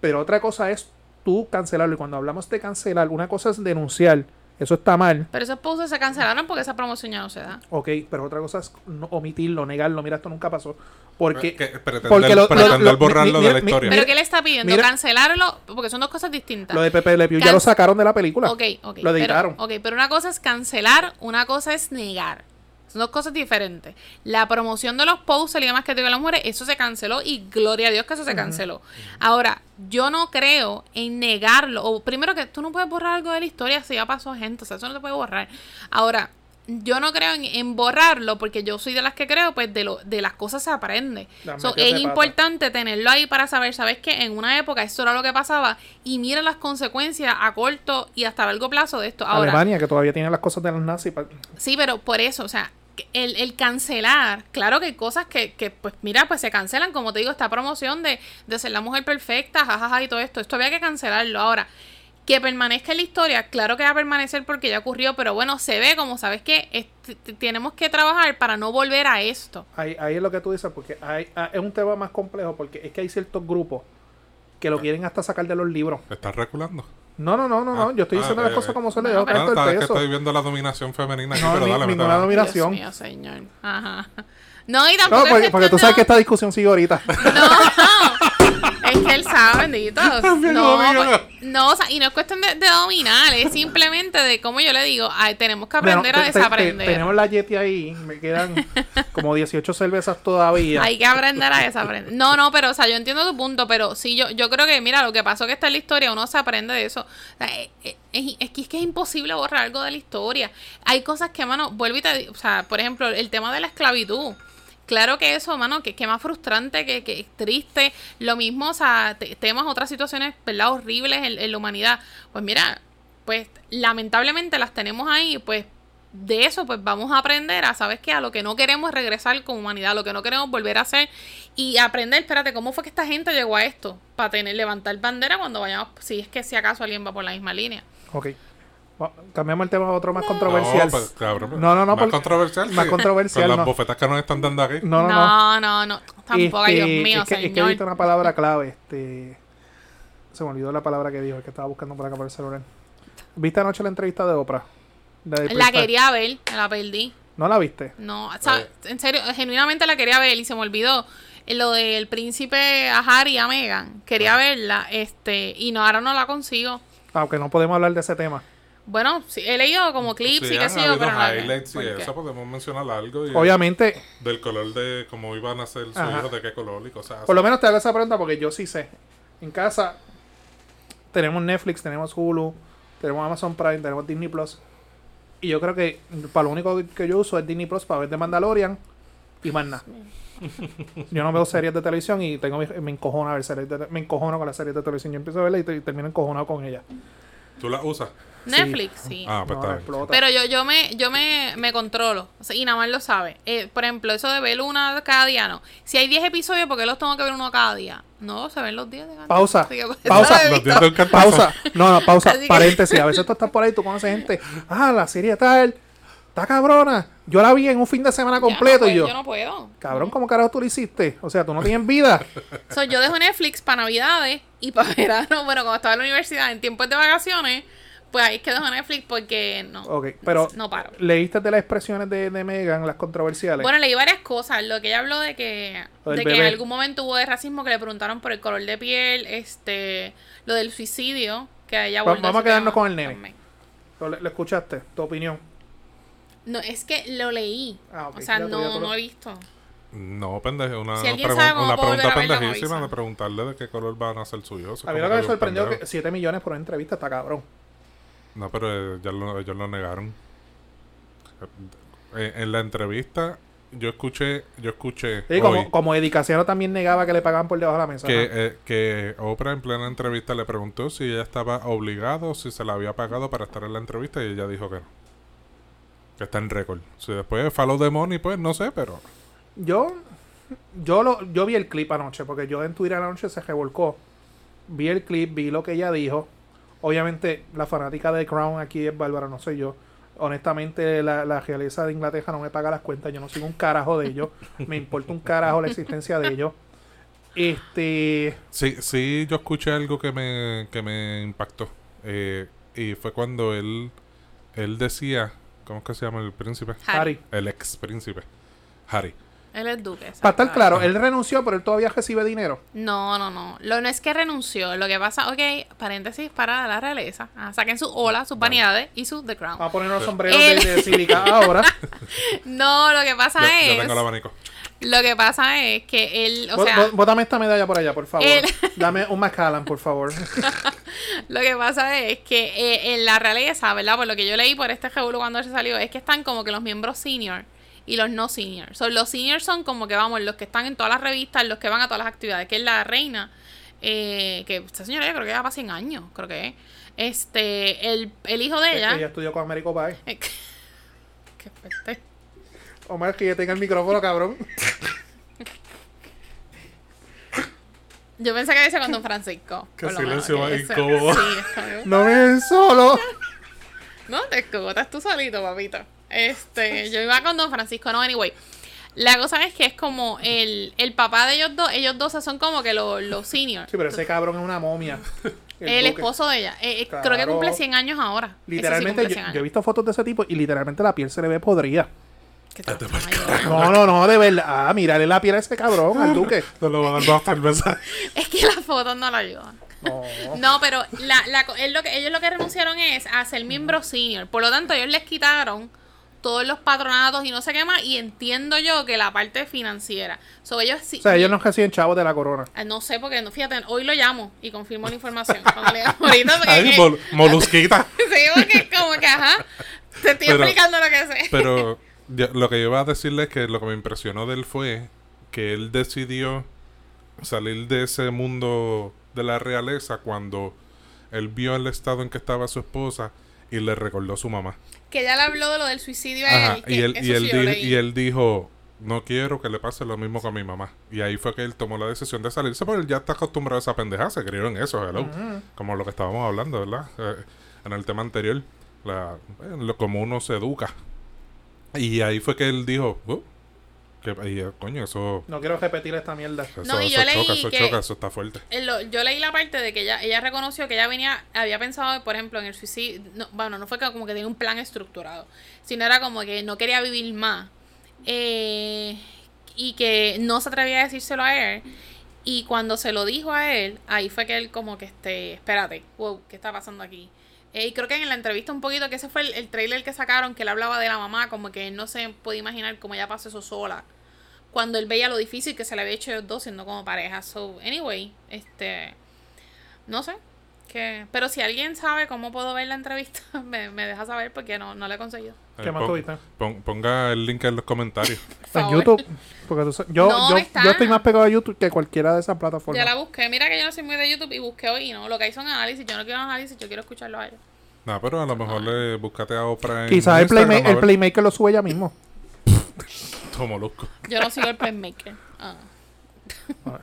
Pero otra cosa es tú cancelarlo. Y cuando hablamos de cancelar, una cosa es denunciar. Eso está mal. Pero esos posts se cancelaron porque esa promoción ya no se da. Ok, pero otra cosa es no- omitirlo, negarlo. Mira, esto nunca pasó. Porque, Que pretender, porque lo- pretender lo- lo- borrarlo mi- de la mi- historia. ¿Pero qué le está pidiendo? mira- ¿Cancelarlo? Porque son dos cosas distintas. lo de Pepe Le Pew ya lo sacaron de la película. Ok, ok. Lo editaron. Pero, ok, pero una cosa es cancelar, una cosa es negar. Son dos cosas diferentes. La promoción de los posts y demás que te las mujeres, eso se canceló y gloria a Dios que eso se canceló. Ahora, yo no creo en negarlo. O primero que tú no puedes borrar algo de la historia si ya pasó gente, o sea, eso no te puede borrar. Ahora, yo no creo en, en borrarlo porque yo soy de las que creo, pues de, lo, de las cosas se aprende. So, es importante tenerlo ahí para saber, ¿sabes qué? En una época eso era lo que pasaba y mira las consecuencias a corto y hasta largo plazo de esto. Ahora, Alemania, que todavía tiene las cosas de los nazis. Sí, pero por eso, o sea, que el, el cancelar, claro que hay cosas que, que, pues mira, pues se cancelan, como te digo, esta promoción de, de ser la mujer perfecta, jajaja y todo esto, esto había que cancelarlo. Ahora, que permanezca en la historia, claro que va a permanecer porque ya ocurrió, pero bueno, se ve como, ¿sabes t- tenemos que trabajar para no volver a esto. Ahí, ahí es lo que tú dices, porque hay, ah, es un tema más complejo, porque es que hay ciertos grupos que lo quieren hasta sacar de los libros. ¿Estás reculando? No, no, no, no, no. Ah, Yo estoy ah, diciendo las eh, cosas como son, le no, pero- No, el está- es que peso. estoy viendo la dominación femenina aquí, No, pero ni- dale, ninguna Dominación. Dios mío, señor. Ajá. No, y tampoco No, es porque, porque tú sabes que esta discusión sigue ahorita. No, es que él sabe, bendito. No, pues, no, o sea, y no es cuestión de, de dominar, es simplemente de como yo le digo, ay, tenemos que Bueno, aprender a te- te- te- desaprender. tenemos la Yeti ahí, me quedan como 18 cervezas todavía. Hay que aprender a desaprender. No, no, pero, o sea, yo entiendo tu punto, pero sí, yo, yo creo que, mira, lo que pasó que está en la historia, uno se aprende de eso. O sea, eh, eh, es, es que es que es imposible borrar algo de la historia. Hay cosas que, mano, vuelvo y te digo, o sea, por ejemplo, el tema de la esclavitud. Claro que eso, mano, que, que más frustrante, que, que triste. Lo mismo, o sea, te- otras situaciones, ¿verdad? Horribles en, la humanidad. Pues mira, pues lamentablemente las tenemos ahí, pues de eso pues vamos a aprender a, ¿sabes qué? A lo que no queremos es regresar como humanidad, a lo que no queremos volver a hacer y aprender, espérate, ¿cómo fue que esta gente llegó a esto? Para tener, levantar bandera cuando vayamos, si es que si acaso alguien va por la misma línea. Ok. Cambiamos el tema a otro más controversial. No, pues, cabrón, No, no, no, Más porque- controversial. más que- controversial, Con las no. bofetas que nos están dando aquí. No, no, no. No, no, no, tampoco, ay, Este, Dios mío, es que, es que he señor. visto una palabra clave. Este, se me olvidó la palabra que dijo, es que estaba buscando por acá por el celular. ¿Viste anoche la entrevista de Oprah? La de La Prince- quería ver, la perdí. ¿No la viste? No, o sea, en serio, genuinamente la quería ver y se me olvidó. Eh, Lo del príncipe a Harry y a Meghan. Quería verla, este, y no, ahora no la consigo. Aunque no podemos hablar de ese tema. Bueno, sí, he leído como clips Sí, y qué sé yo, pero no. highlights y eso podemos mencionar algo. Y Obviamente, Del color de cómo iban a ser sus Ajá. hijos, de qué color y cosas así. por lo menos te hago esa pregunta porque yo sí sé. En casa tenemos Netflix, tenemos Hulu, tenemos Amazon Prime, tenemos Disney Plus. Y yo creo que para lo único que yo uso es Disney Plus para ver The Mandalorian y más nada. Yo no veo series de televisión y tengo mi- me encojono ver series de me encojono con las series de televisión. Yo empiezo a verla y, te- y termino encojonado con ella. ¿Tú la usas? Netflix, sí. Ah, pues No, está. Pero yo, yo me, yo me, me controlo. O sea, y nada más lo sabe. Eh, por ejemplo, eso de ver una cada día, no. Si hay 10 episodios, ¿por qué los tengo que ver uno cada día? No, se ven los 10 de cada Pausa. Así que, Pausa. cartazo. Pausa. No, no, pausa. Que- Paréntesis. A veces tú estás por ahí, tú conoces gente. Ah, la serie tal. Está cabrona. Yo la vi en un fin de semana Ya no completo puedo, y yo. Yo no puedo. Cabrón, ¿cómo carajo tú lo hiciste? O sea, tú no tienes vida. So, yo dejo Netflix para Navidades y para verano. Bueno, cuando estaba en la universidad, en tiempos de vacaciones, pues ahí es que dejo Netflix porque no. Ok, pero No paro. leíste de las expresiones de, de Megan, las controversiales. Bueno, leí varias cosas. Lo que ella habló de que, de que en algún momento hubo de racismo que le preguntaron por el color de piel, este, lo del suicidio, que ella Va- vamos a quedarnos tema con el nene. ¿Lo, lo escuchaste? ¿Tu opinión? No, es que lo leí. Ah, O sea, ya no, lo- no he visto. No, pendejo. Una, Si pregun- una pregunta pendejísima de preguntarle de qué color van a ser suyos. A mí lo que me sorprendió es que 7 millones por una entrevista está cabrón. No, pero ya lo- ellos lo negaron. Eh, en la entrevista, yo escuché, yo escuché Sí, hoy como, como Eddie Casiano también negaba que le pagaban por debajo de la mesa. que, eh, que Oprah en plena entrevista le preguntó si ella estaba obligado o si se la había pagado para estar en la entrevista y ella dijo que no. Que está en récord. Si después follow the money, pues no sé, pero... Yo, yo, lo, yo vi el clip anoche, porque yo en Twitter anoche se revolcó. Vi el clip, vi lo que ella dijo. Obviamente, la fanática de Crown aquí es Bárbara, no soy yo. Honestamente, la, la realeza de Inglaterra no me paga las cuentas. Yo no sigo un carajo de ellos. me importa un carajo la existencia de ellos. Este. Sí, sí, yo escuché algo que me, que me impactó. Eh, y fue cuando él, él decía, ¿cómo es que se llama el príncipe? Harry. El ex príncipe. Harry. Él es duque. Para estar exacto. claro, él renunció, pero él todavía recibe dinero. No, no, no. Lo no es que renunció. Lo que pasa, ok, paréntesis para la realeza. Ah, saquen sus olas, sus vanidades y sus The Crown. Vamos a poner los sombreros de, Él- de sílica ahora. No, lo que pasa Yo, es. yo tengo el abanico. Lo que pasa es que él, o Bó- sea, bó- Bótame esta medalla por allá, por favor. Él- Dame un Macallan, por favor. lo que pasa es que eh, en la realeza, ¿verdad? Por lo que yo leí por este revuelo cuando él se salió, es que están como que los miembros senior y los no senior. So, los seniors son como que, vamos, los que están en todas las revistas, los que van a todas las actividades, que es la reina, eh, que esta señora yo creo que ya para 100 años, creo que es. Este, el, el hijo de ella. Ella estudió con Américo Pie. Eh, Qué fuerte. Omar, que ya tenga el micrófono, cabrón. Yo pensé que decía con Don Francisco. Qué silencio más incómodo. Sí. No me den solo. No, te escogotas tú solito, papito. Este, yo iba con Don Francisco, no, anyway. La cosa es que es como el, el papá de ellos dos, ellos dos son como que los, los seniors. Sí, pero ese cabrón es una momia. el esposo de ella. Eh, eh, Creo que cumple 100 años ahora. Sí Literalmente, yo, 100 yo he visto fotos de ese tipo y literalmente la piel se le ve podrida. No, no, no, de verdad. Ah, mírale la piel a ese cabrón, al duque. No le van a dar dos cervezas. Es que las fotos no la ayudan. No. No, pero la, la, co- él lo que, ellos lo que renunciaron es a ser miembro senior. Por lo tanto, ellos les quitaron todos los patronatos y no sé qué más. Y entiendo yo que la parte financiera. So, ellos sí. O sea, ellos no reciben chavos de la corona. Ah, No sé, porque no, fíjate, hoy lo llamo y confirmo la información. Cuando le llamo ahorita, porque Ay, mol- molusquita. sí, porque es como que, ajá, te estoy Pero- explicando lo que sé. Pero ya- lo que yo iba a decirle es que lo que me impresionó de él fue que él decidió salir de ese mundo de la realeza cuando él vio el estado en que estaba su esposa y le recordó a su mamá. Que ella le habló de lo del suicidio a él. que y, él, y, él sí di- y él dijo, no quiero que le pase lo mismo con mi mamá. Y ahí fue que él tomó la decisión de salirse, porque él ya está acostumbrado a esa pendeja, se crió en eso, hello. Como lo que estábamos hablando, ¿verdad? Eh, en el tema anterior, la, eh, lo- como uno se educa. Y ahí fue que él dijo, "Uh, que, y, eh, coño, eso, No quiero repetir esta mierda. eso, No, y eso yo leí choca, eso que- choca, eso está fuerte. Lo- yo leí la parte de que ella, ella reconoció que ella venía, había pensado, por ejemplo, en el suicidio. No, bueno, no fue que como que tenía un plan estructurado, sino era como que no quería vivir más. eh, y que no se atrevía a decírselo a él. Y cuando se lo dijo a él, ahí fue que él como que, este, espérate, wow, ¿qué está pasando aquí? Eh, y creo que en la entrevista un poquito, que ese fue el, el trailer que sacaron, que él hablaba de la mamá, como que él no se podía imaginar cómo ella pasó eso sola. Cuando él veía lo difícil que se le había hecho ellos dos siendo como pareja. So, anyway, este, no sé. Que, pero si alguien sabe cómo puedo ver la entrevista, me, me deja saber porque no, no la he conseguido. ¿Qué Eh, más pon- tuviste? pon- ponga el link en los comentarios. En. YouTube. Porque tú yo, No, yo, está. yo estoy más pegado a YouTube que cualquiera de esas Ya plataformas. la busqué. Mira que yo no soy muy de YouTube y busqué hoy y no. Lo que hay son análisis. Yo no quiero análisis, yo quiero escucharlo a ellos. No, pero a lo mejor le búscate a Oprah en Quizás el, Playma- el. Playmaker lo sube ella mismo. Como loco. Yo no sigo el Playmaker. Ah.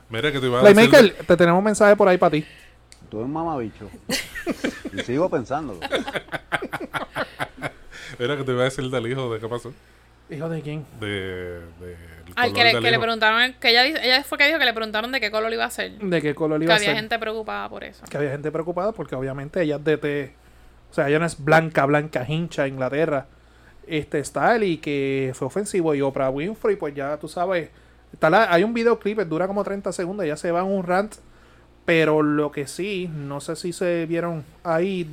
Mira que te iba a. Playmaker, te tenemos un mensaje por ahí para ti. Tú eres un mamabicho. y sigo pensándolo. Mira que te iba a decir del hijo, ¿de qué pasó? ¿Hijo de quién? De... de Al que, le, que le preguntaron, que ella, ella fue que dijo que le preguntaron de qué color iba a ser. ¿De qué color Que iba a había ser? gente preocupada por eso. Que había gente preocupada porque obviamente ella es de... te- o sea, ella no es blanca, blanca, hincha, Inglaterra. Este style y que fue ofensivo. Y Oprah Winfrey, pues ya tú sabes... Está la- hay un videoclip, dura como 30 segundos, ella se va en un rant. Pero lo que sí, no sé si se vieron ahí,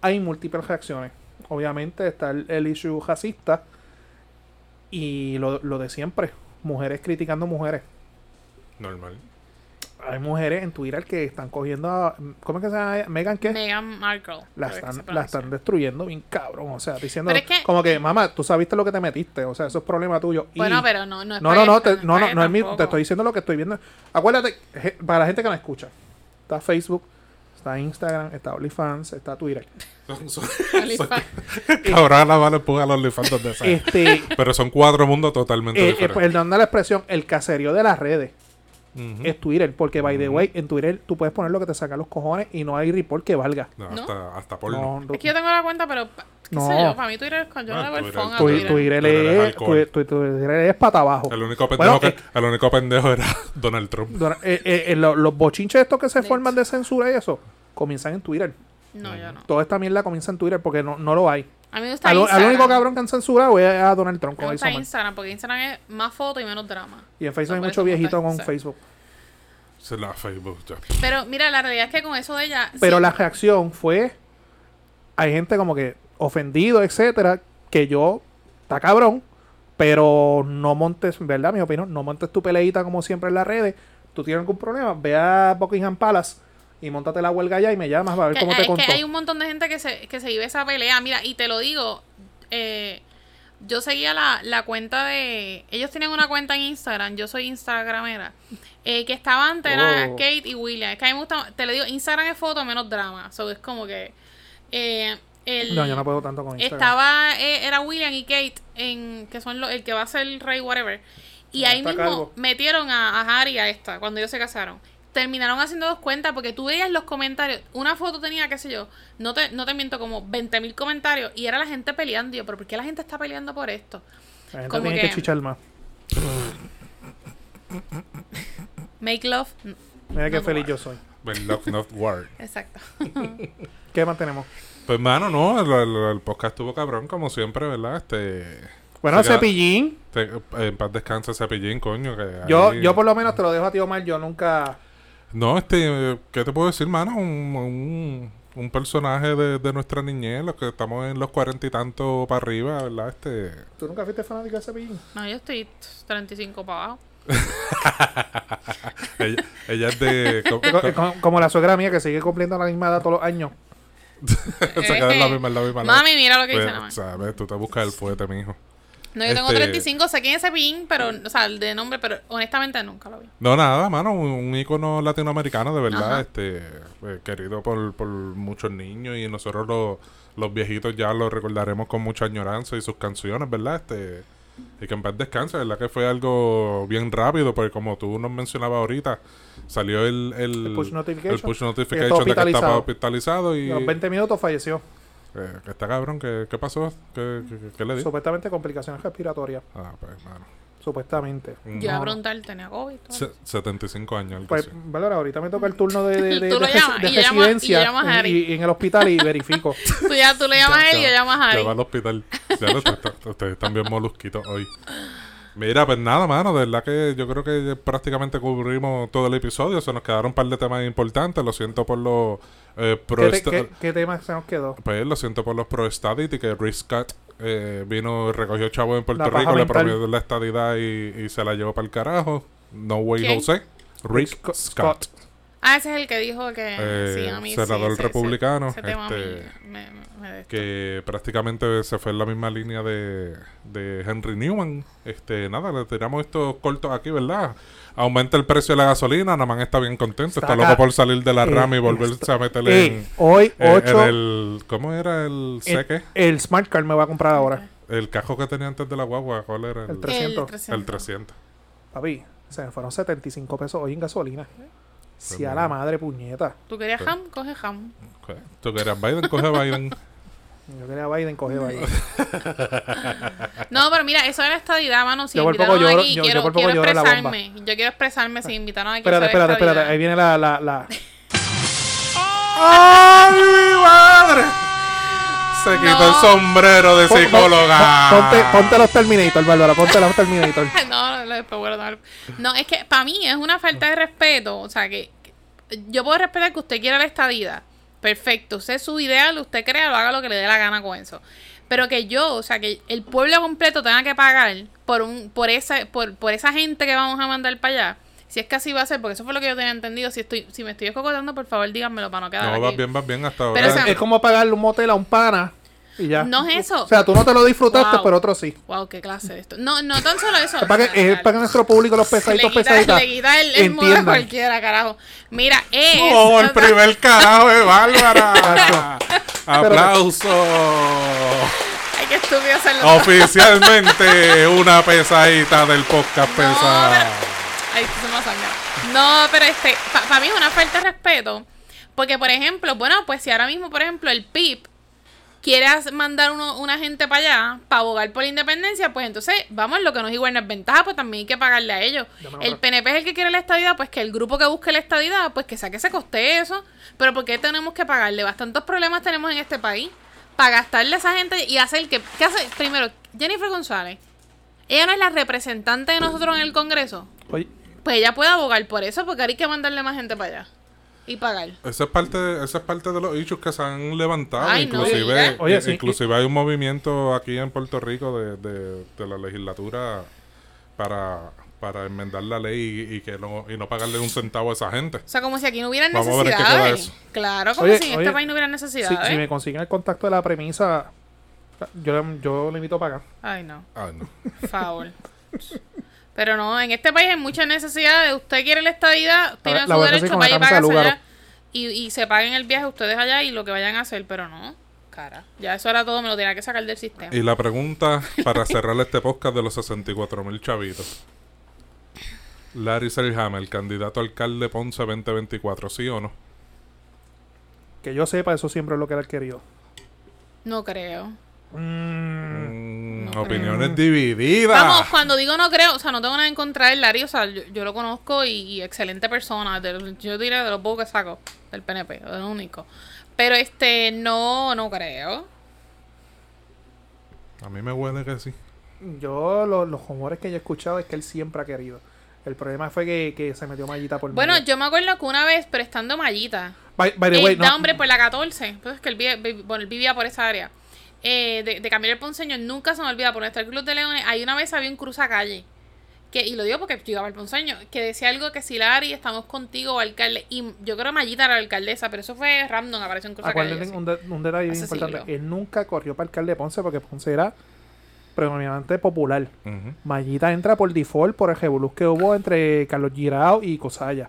hay múltiples reacciones. Obviamente está el, el issue racista y lo, lo de siempre, mujeres criticando mujeres. Normal. Hay mujeres en Twitter que están cogiendo a... ¿Cómo es que se llama? ¿Megan qué? Meghan Markle. la están, la están destruyendo bien cabrón. O sea, diciendo es que- como que, mamá, tú sabiste lo que te metiste. O sea, eso es problema tuyo. Y- Bueno, pero no, no es no, para no, no, te- no, no, no es mi, te estoy diciendo lo que estoy viendo. Acuérdate, je- para la gente que me escucha, está Facebook, está Instagram, está OnlyFans, está Twitter. Cabrón, la empuja a los OnlyFans donde sea. Este, Pero son cuatro mundos totalmente eh, eh, diferentes. perdón la expresión, el caserío de las redes Es Twitter, porque by the way, en Twitter tú puedes poner lo que te sacan los cojones y no hay report que valga. No, ¿No? hasta, hasta porno. No, Es que yo tengo la cuenta, pero qué No. sé yo, para mí Twitter es con yo no Ah, le doy el Twitter, phone a Tu- Twitter. Twitter, Twitter es tu- Twitter es pata abajo. El único pendejo, Bueno, que, eh, el único pendejo era Donald Trump. Eh, eh, eh, lo- los bochinches estos que se De forman de censura y eso comienzan en Twitter. No, yo no. Toda esta mierda comienza en Twitter porque no, no lo hay. A mí me gusta Al, al Instagram. único cabrón que han censurado es a Donald Trump. Me gusta. Instagram, porque Instagram es más fotos y menos drama. Y en Facebook No, hay mucho viejito con Instagram. Facebook. Se la Facebook. ya. Pero mira, la realidad es que con eso de ella. Pero sí, la reacción fue. Hay gente como que ofendido, etcétera. Que yo. Está cabrón. Pero no montes, ¿verdad? Mi opinión. No montes tu peleita como siempre en las redes. Tú tienes algún problema. Ve a Buckingham Palace. Y montate la huelga allá y me llamas a ver que- cómo te es contó. que hay un montón de gente que se, que se vive esa pelea. Mira, y te lo digo. eh, yo seguía la, la cuenta de. Ellos tienen una cuenta en Instagram. Yo soy Instagramera. eh, que estaba antes era Oh. Kate y William. Es que a mí me gusta. Te lo digo, Instagram es foto menos drama. So, es como que. eh, el, No, yo no puedo tanto con Instagram. Estaba, eh, era William y Kate, en que son los, el que va a ser el rey, whatever. Y Ah, ahí mismo calvo. metieron a, a Harry a esta, cuando ellos se casaron. Terminaron haciendo dos cuentas porque tú veías los comentarios. Una foto tenía, qué sé yo, no te, no te miento, como 20 mil comentarios. Y era la gente peleando. Y yo, pero ¿por qué la gente está peleando por esto? La gente como tiene que- que chichar más. Make love. Mira qué feliz yo soy. Well, Love Not War. Exacto. ¿Qué más tenemos? Pues, mano, no. El, el- el podcast estuvo cabrón, como siempre, ¿verdad? Este. Bueno, Sería- Cepillín. te- en paz descansa Cepillín, coño. Que Yo, ahí- yo por lo menos te lo dejo a ti, Omar. Yo nunca. No, este, ¿qué te puedo decir, mano? Un, un, un personaje de, de nuestra niñez, los que estamos en los cuarenta y tantos para arriba, ¿verdad? Este, ¿Tú nunca fuiste fanático de Cepillín? No, yo estoy 35 para abajo. ella, ella es de... co- Co- co- Como, como la suegra mía que sigue cumpliendo la misma edad todos los años. se queda en la misma, en la misma. Mami, mira lo que dice Pues, nada más. sabes, tú te buscas el fuete, mijo. No, yo tengo Este, 35, sé quién es ese pin, pero, o sea, el de nombre, pero honestamente nunca lo vi. No, nada, mano, un, un ícono latinoamericano de verdad, Ajá. este, eh, querido por, por muchos niños y nosotros los, los viejitos ya lo recordaremos con mucha añoranza y sus canciones, ¿verdad? Este, y que en paz descanse, ¿verdad? Que fue algo bien rápido, porque como tú nos mencionabas ahorita, salió el, el, El push notification. el push notification de que estaba hospitalizado. hospitalizado y Y a los 20 minutos falleció. Eh, que está cabrón, ¿qué, qué pasó? ¿Qué, qué, qué- qué le dio? Supuestamente complicaciones respiratorias. Ah, pues, mano. Supuestamente. Yo iba a No. preguntar, tenía COVID. todo. Se- 75 años, algo Pues, así. Valora, ahorita me toca el turno de, de, de, Tú lo de resi- llamas, de y llamo- y residencia a Harry. y, y en el hospital y verifico. Tú ya tú le llamas a él y yo llamo a Ya Harry. va al hospital. Ya lo- está- está- ustedes están bien molusquitos hoy. Mira, pues nada, mano. De verdad que yo creo que prácticamente cubrimos todo el episodio. Se nos quedaron un par de temas importantes. Lo siento por los eh, pro ¿Qué, te- qué- qué tema se nos quedó? Pues lo siento por los pro estadity que Rick Scott eh, vino y recogió chavo en Puerto Rico, le mental. prometió la estadidad y, y se la llevó para el carajo. No way ¿Quién? Jose. Rick Scott- Scott. Ah, ese es el que dijo que Eh, sí, a mí senador sí, republicano, Ese, tema a mí este, me, me- que prácticamente se fue en la misma línea de, de Henry Newman. Este, nada, le tiramos estos cortos aquí, ¿verdad? Aumenta el precio de la gasolina, Naman está bien contento, está, Está loco por salir de la Eh, rama y volverse esto- a meterle Eh, en, hoy, eh, 8. en el... ¿Cómo era el el, seque? el Smart Card me va a comprar ahora. El cajo que tenía antes de la guagua, ¿cuál era? El, El 300. El 300. el 300. Papi, se me fueron 75 pesos hoy en gasolina. Si a la madre puñeta. ¿Tú querías ham? Coge ham. ¿Tú querías Biden? Coge Biden. Yo quería Biden, coge Biden. No, pero mira, eso de la estadidad, mano. Si Yo por invitaron poco lloro- aquí, yo- yo quiero, por poco quiero lloro en la bomba. expresarme. Yo quiero expresarme si invitaron aquí. espérate, espérate, espérate. Ahí viene la... la, la... ¡Ay, mi madre! Se quitó No. el sombrero de psicóloga. pon- Ponte, ponte los Terminator, Bárbara. Ponte los Terminator. no, no, después voy a dar- No, es que para mí es una falta de respeto. O sea, que yo puedo respetar que usted quiera la estadida. Perfecto. Usted es su ideal, usted crea, lo haga lo que le dé la gana con eso. Pero que yo, o sea, que el pueblo completo tenga que pagar por un por esa por, por esa gente que vamos a mandar para allá. Si es que así va a ser, porque eso fue lo que yo tenía entendido. Si estoy si me estoy escocotando, por favor, díganmelo para no quedar No, aquí. vas bien, vas bien hasta ahora. Pero, o sea- es como pagarle un motel a un pana y ya. No es eso. O sea, tú no te lo disfrutaste, Wow. pero otros sí. Wow, qué clase de esto. No, no tan solo eso. Es para que, es para que nuestro público, los pesaditos, pesaditas, le quita el, el modo a cualquiera, carajo. Mira, es. ¡Oh, el primer carajo de Bárbara! ¡Aplauso! Ay, qué estúpido hacerlo. Oficialmente una pesadita del podcast No, pesada. pero- Ay, se me sangra. No, pero este, para mí es una falta de respeto. Porque, por ejemplo, bueno, pues si ahora mismo, por ejemplo, el PIB quiere as- mandar uno, una gente para allá para abogar por la independencia, pues entonces, vamos, lo que nos igual no es ventaja, pues también hay que pagarle a ellos. El. PNP es el que quiere la estadidad, pues que el grupo que busque la estadidad, pues que saque ese coste eso. Pero ¿por qué tenemos que pagarle? Bastantes problemas tenemos en este país para gastarle a esa gente y hacer que... ¿Qué hace? Primero, Jennifer González. Ella no es la representante de nosotros en el Congreso. Oye, Pues ella puede abogar por eso, porque ahora hay que mandarle más gente para allá. Y pagar. Esa es parte, esa es parte de los issues que se han levantado. Ay, inclusive, diga. Oye, sí. inclusive hay un movimiento aquí en Puerto Rico de, de, de la legislatura para, para enmendar la ley y, y que no, y no pagarle un centavo a esa gente. O sea, como si aquí no hubieran Vamos a necesidades. eso. Claro, como Oye, si en este país no hubiera si, necesidades. si me consiguen el contacto de la premisa, yo, yo le invito para acá. Ay, no. Ay, no. Favor. Pero no, en este país hay muchas necesidades. Usted quiere la estadidad, tiene la su derecho, vaya y de Lugaro. allá. Y, y se paguen el viaje ustedes allá y lo que vayan a hacer, pero no. Cara, ya eso era todo, me lo tenía que sacar del sistema. Y la pregunta para cerrar este podcast de los 64 mil chavitos. Larry Selhammer, candidato a alcalde Ponce 2024, ¿sí o no? Que yo sepa, eso siempre es lo que él ha querido. No creo. Mm, Mm, opiniones divididas. Vamos, cuando digo no creo, o sea, no tengo nada en contra del Larry, o sea, yo, yo lo conozco y, y excelente persona, de yo diré de los pocos que saco del PNP, es lo único. Pero este, no, no creo. A mí me huele que sí. yo, lo- los rumores que yo he escuchado es que él siempre ha querido. El problema fue que, que se metió mallita por Bueno, medio. yo me acuerdo que una vez, pero estando mallita, By, by the way, da no, hombre por la 14, pues es que él, vive- vi- bueno, él vivía por esa área, eh, de, de Camilo el Ponceño, nunca se me olvida, por nuestro Club de Leones, hay una vez había un cruzacalle, que, y lo digo porque yo iba al Ponceño, que decía algo que si Larry, estamos contigo, alcalde, y yo creo que Mallita era la alcaldesa, pero eso fue random, apareció un cruzacalle. acuérdense así. un, de- un detalle bien importante. Él nunca corrió para alcalde de Ponce porque Ponce era predominantemente popular. Ujú, Mallita entra por default por el revoluz que hubo entre Carlos Girao y Cosaya.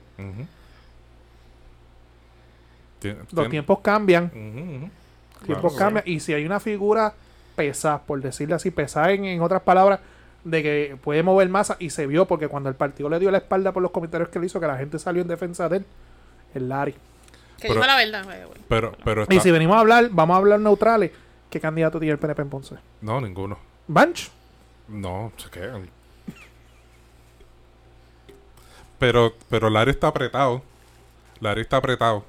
Los tiempos cambian. Tiempos Claro, cambian. Y si hay una figura pesada, por decirle así, pesada en, en otras palabras, de que puede mover masa, y se vio porque cuando el partido le dio la espalda por los comentarios que le hizo, que la gente salió en defensa de él, el Lari. Que Pero- dijo la verdad. güey. Pero, pero Y si venimos a hablar, vamos a hablar neutrales. ¿Qué candidato tiene el PNP en Ponce? No, ninguno. ¿Banch? No, se quedan. Pero, pero Larry está apretado. Larry está apretado.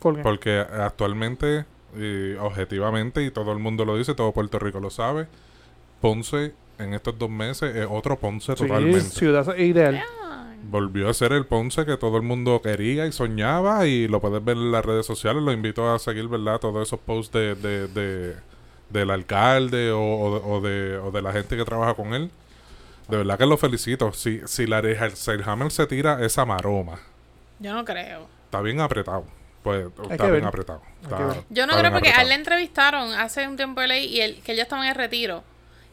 ¿Por qué? Porque actualmente, y objetivamente, y todo el mundo lo dice, todo Puerto Rico lo sabe, Ponce en estos dos meses es otro Ponce Sí, totalmente. ciudad ideal. Volvió a ser el Ponce que todo el mundo quería y soñaba y lo puedes ver en las redes sociales. Lo invito a seguir, ¿verdad? Todos esos posts de, de- de- del alcalde o, o- o de, o de la gente que trabaja con él. De verdad que lo felicito. Si, si la Hammer se tira esa maroma, Yo no creo. está bien apretado. Pues está bien ver. apretado. Está-. Yo no creo porque a él apretado. le entrevistaron hace un tiempo de ley y él, que él ya estaba en el retiro.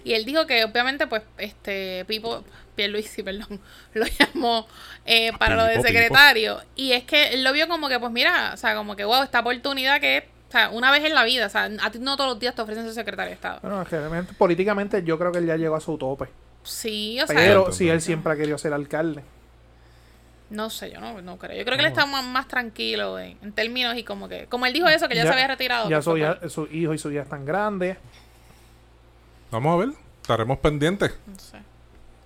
Y él dijo que obviamente pues este Pipo, Pierluisi, perdón, lo llamó eh, para lo de Pipo. secretario. Y es que él lo vio como que pues mira, o sea, como que wow, esta oportunidad que es, o sea, una vez en la vida, o sea, a ti no todos los días te ofrecen ser secretario de Estado. Bueno, es que realmente, políticamente yo creo que él ya llegó a su tope. Sí, o sea, Pero si él entiendo. siempre ha querido ser alcalde. No sé, yo no, no creo. Yo creo que él está más, más tranquilo en, en términos y como que, como él dijo eso, que ya, se había retirado. Ya su, ya- su hijo y su hija están grandes. Vamos a ver. Estaremos pendientes. no sé.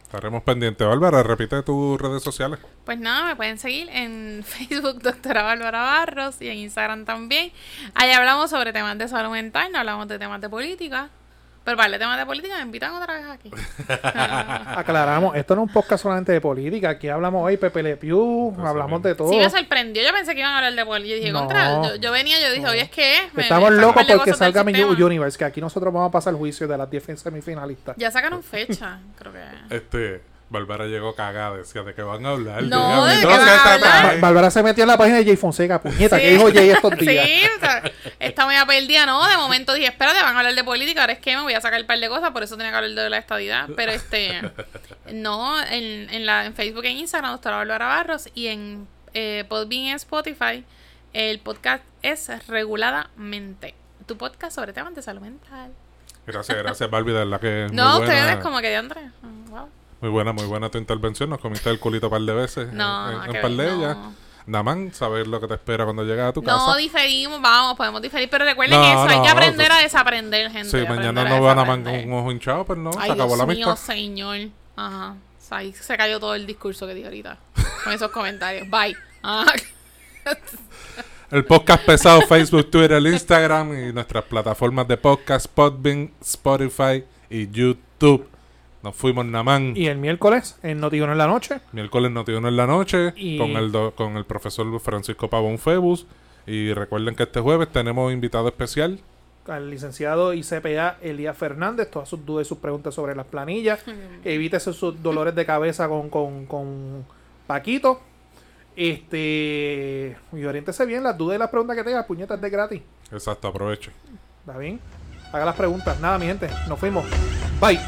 Estaremos pendientes. Bárbara, repite tus redes sociales. Pues nada, me pueden seguir en Facebook, doctora Bárbara Barros, y en Instagram también. Ahí hablamos sobre temas de salud mental, no hablamos de temas de política. Pero para el temas de política me invitan otra vez aquí. Aclaramos, esto no es un podcast solamente de política. Aquí hablamos hoy Pepe Le Pew, Eso hablamos de todo. Sí me sorprendió, yo pensé que iban a hablar de política. Yo dije, No. contra, yo, yo venía, yo dije, oye, es que es. Me- Estamos locos porque salga mi. Universe, que aquí nosotros vamos a pasar el juicio de las 10 semifinalistas. Ya sacaron fecha, creo que. Este, Bárbara llegó cagada. Decía de que van a hablar. No, ¿de qué no van a hablar? Bárbara se metió en la página de Jay Fonseca, puñeta, que dijo Jay estos días. Sí, o sea, esta media perdida, ¿no? De momento dije, espérate, van a hablar de política, ahora es que me voy a sacar un par de cosas, por eso tenía que hablar de la estadidad. Pero este, no, en, en, la, en Facebook e Instagram, doctora Bárbara Barros, y en eh, Podbean y Spotify, el podcast es Reguladamente. Tu podcast sobre temas de salud mental. Gracias, gracias, Barbie. De verdad que. es No, muy buena, ustedes como que de Andrés. Wow. Muy buena, muy buena tu intervención. Nos comiste el culito un par de veces. No, en, en que par de ellas. no. Naman, saber lo que te espera cuando llegas a tu No casa. diferimos, vamos, podemos diferir, pero recuerden No, eso, hay no, que aprender no, a desaprender, gente. Sí, mañana no va Naman con un ojo hinchado, pues no, Ay, se acabó Dios la mío, amistad. señor. Ajá. O sea, ahí se cayó todo el discurso que dije ahorita. Con esos comentarios. Bye. Ajá. El podcast pesado, Facebook, Twitter, Instagram y nuestras plataformas de podcast, Podbean, Spotify y YouTube. Nos fuimos Naman. Y el miércoles, en Notiuno en la noche, Miércoles Notiuno en la noche Y- con el do- con el profesor Francisco Pavón Febus. Y recuerden que este jueves tenemos invitado especial. al licenciado ICPA Elías Fernández, todas sus dudas y sus preguntas sobre las planillas. Evítese sus dolores de cabeza con, con, con Paquito. Este. Y oriéntese bien, las dudas y las preguntas que tenga, puñetas de gratis. Exacto, aproveche. ¿Está bien? Haga las preguntas. Nada, mi gente. Nos fuimos. Bye.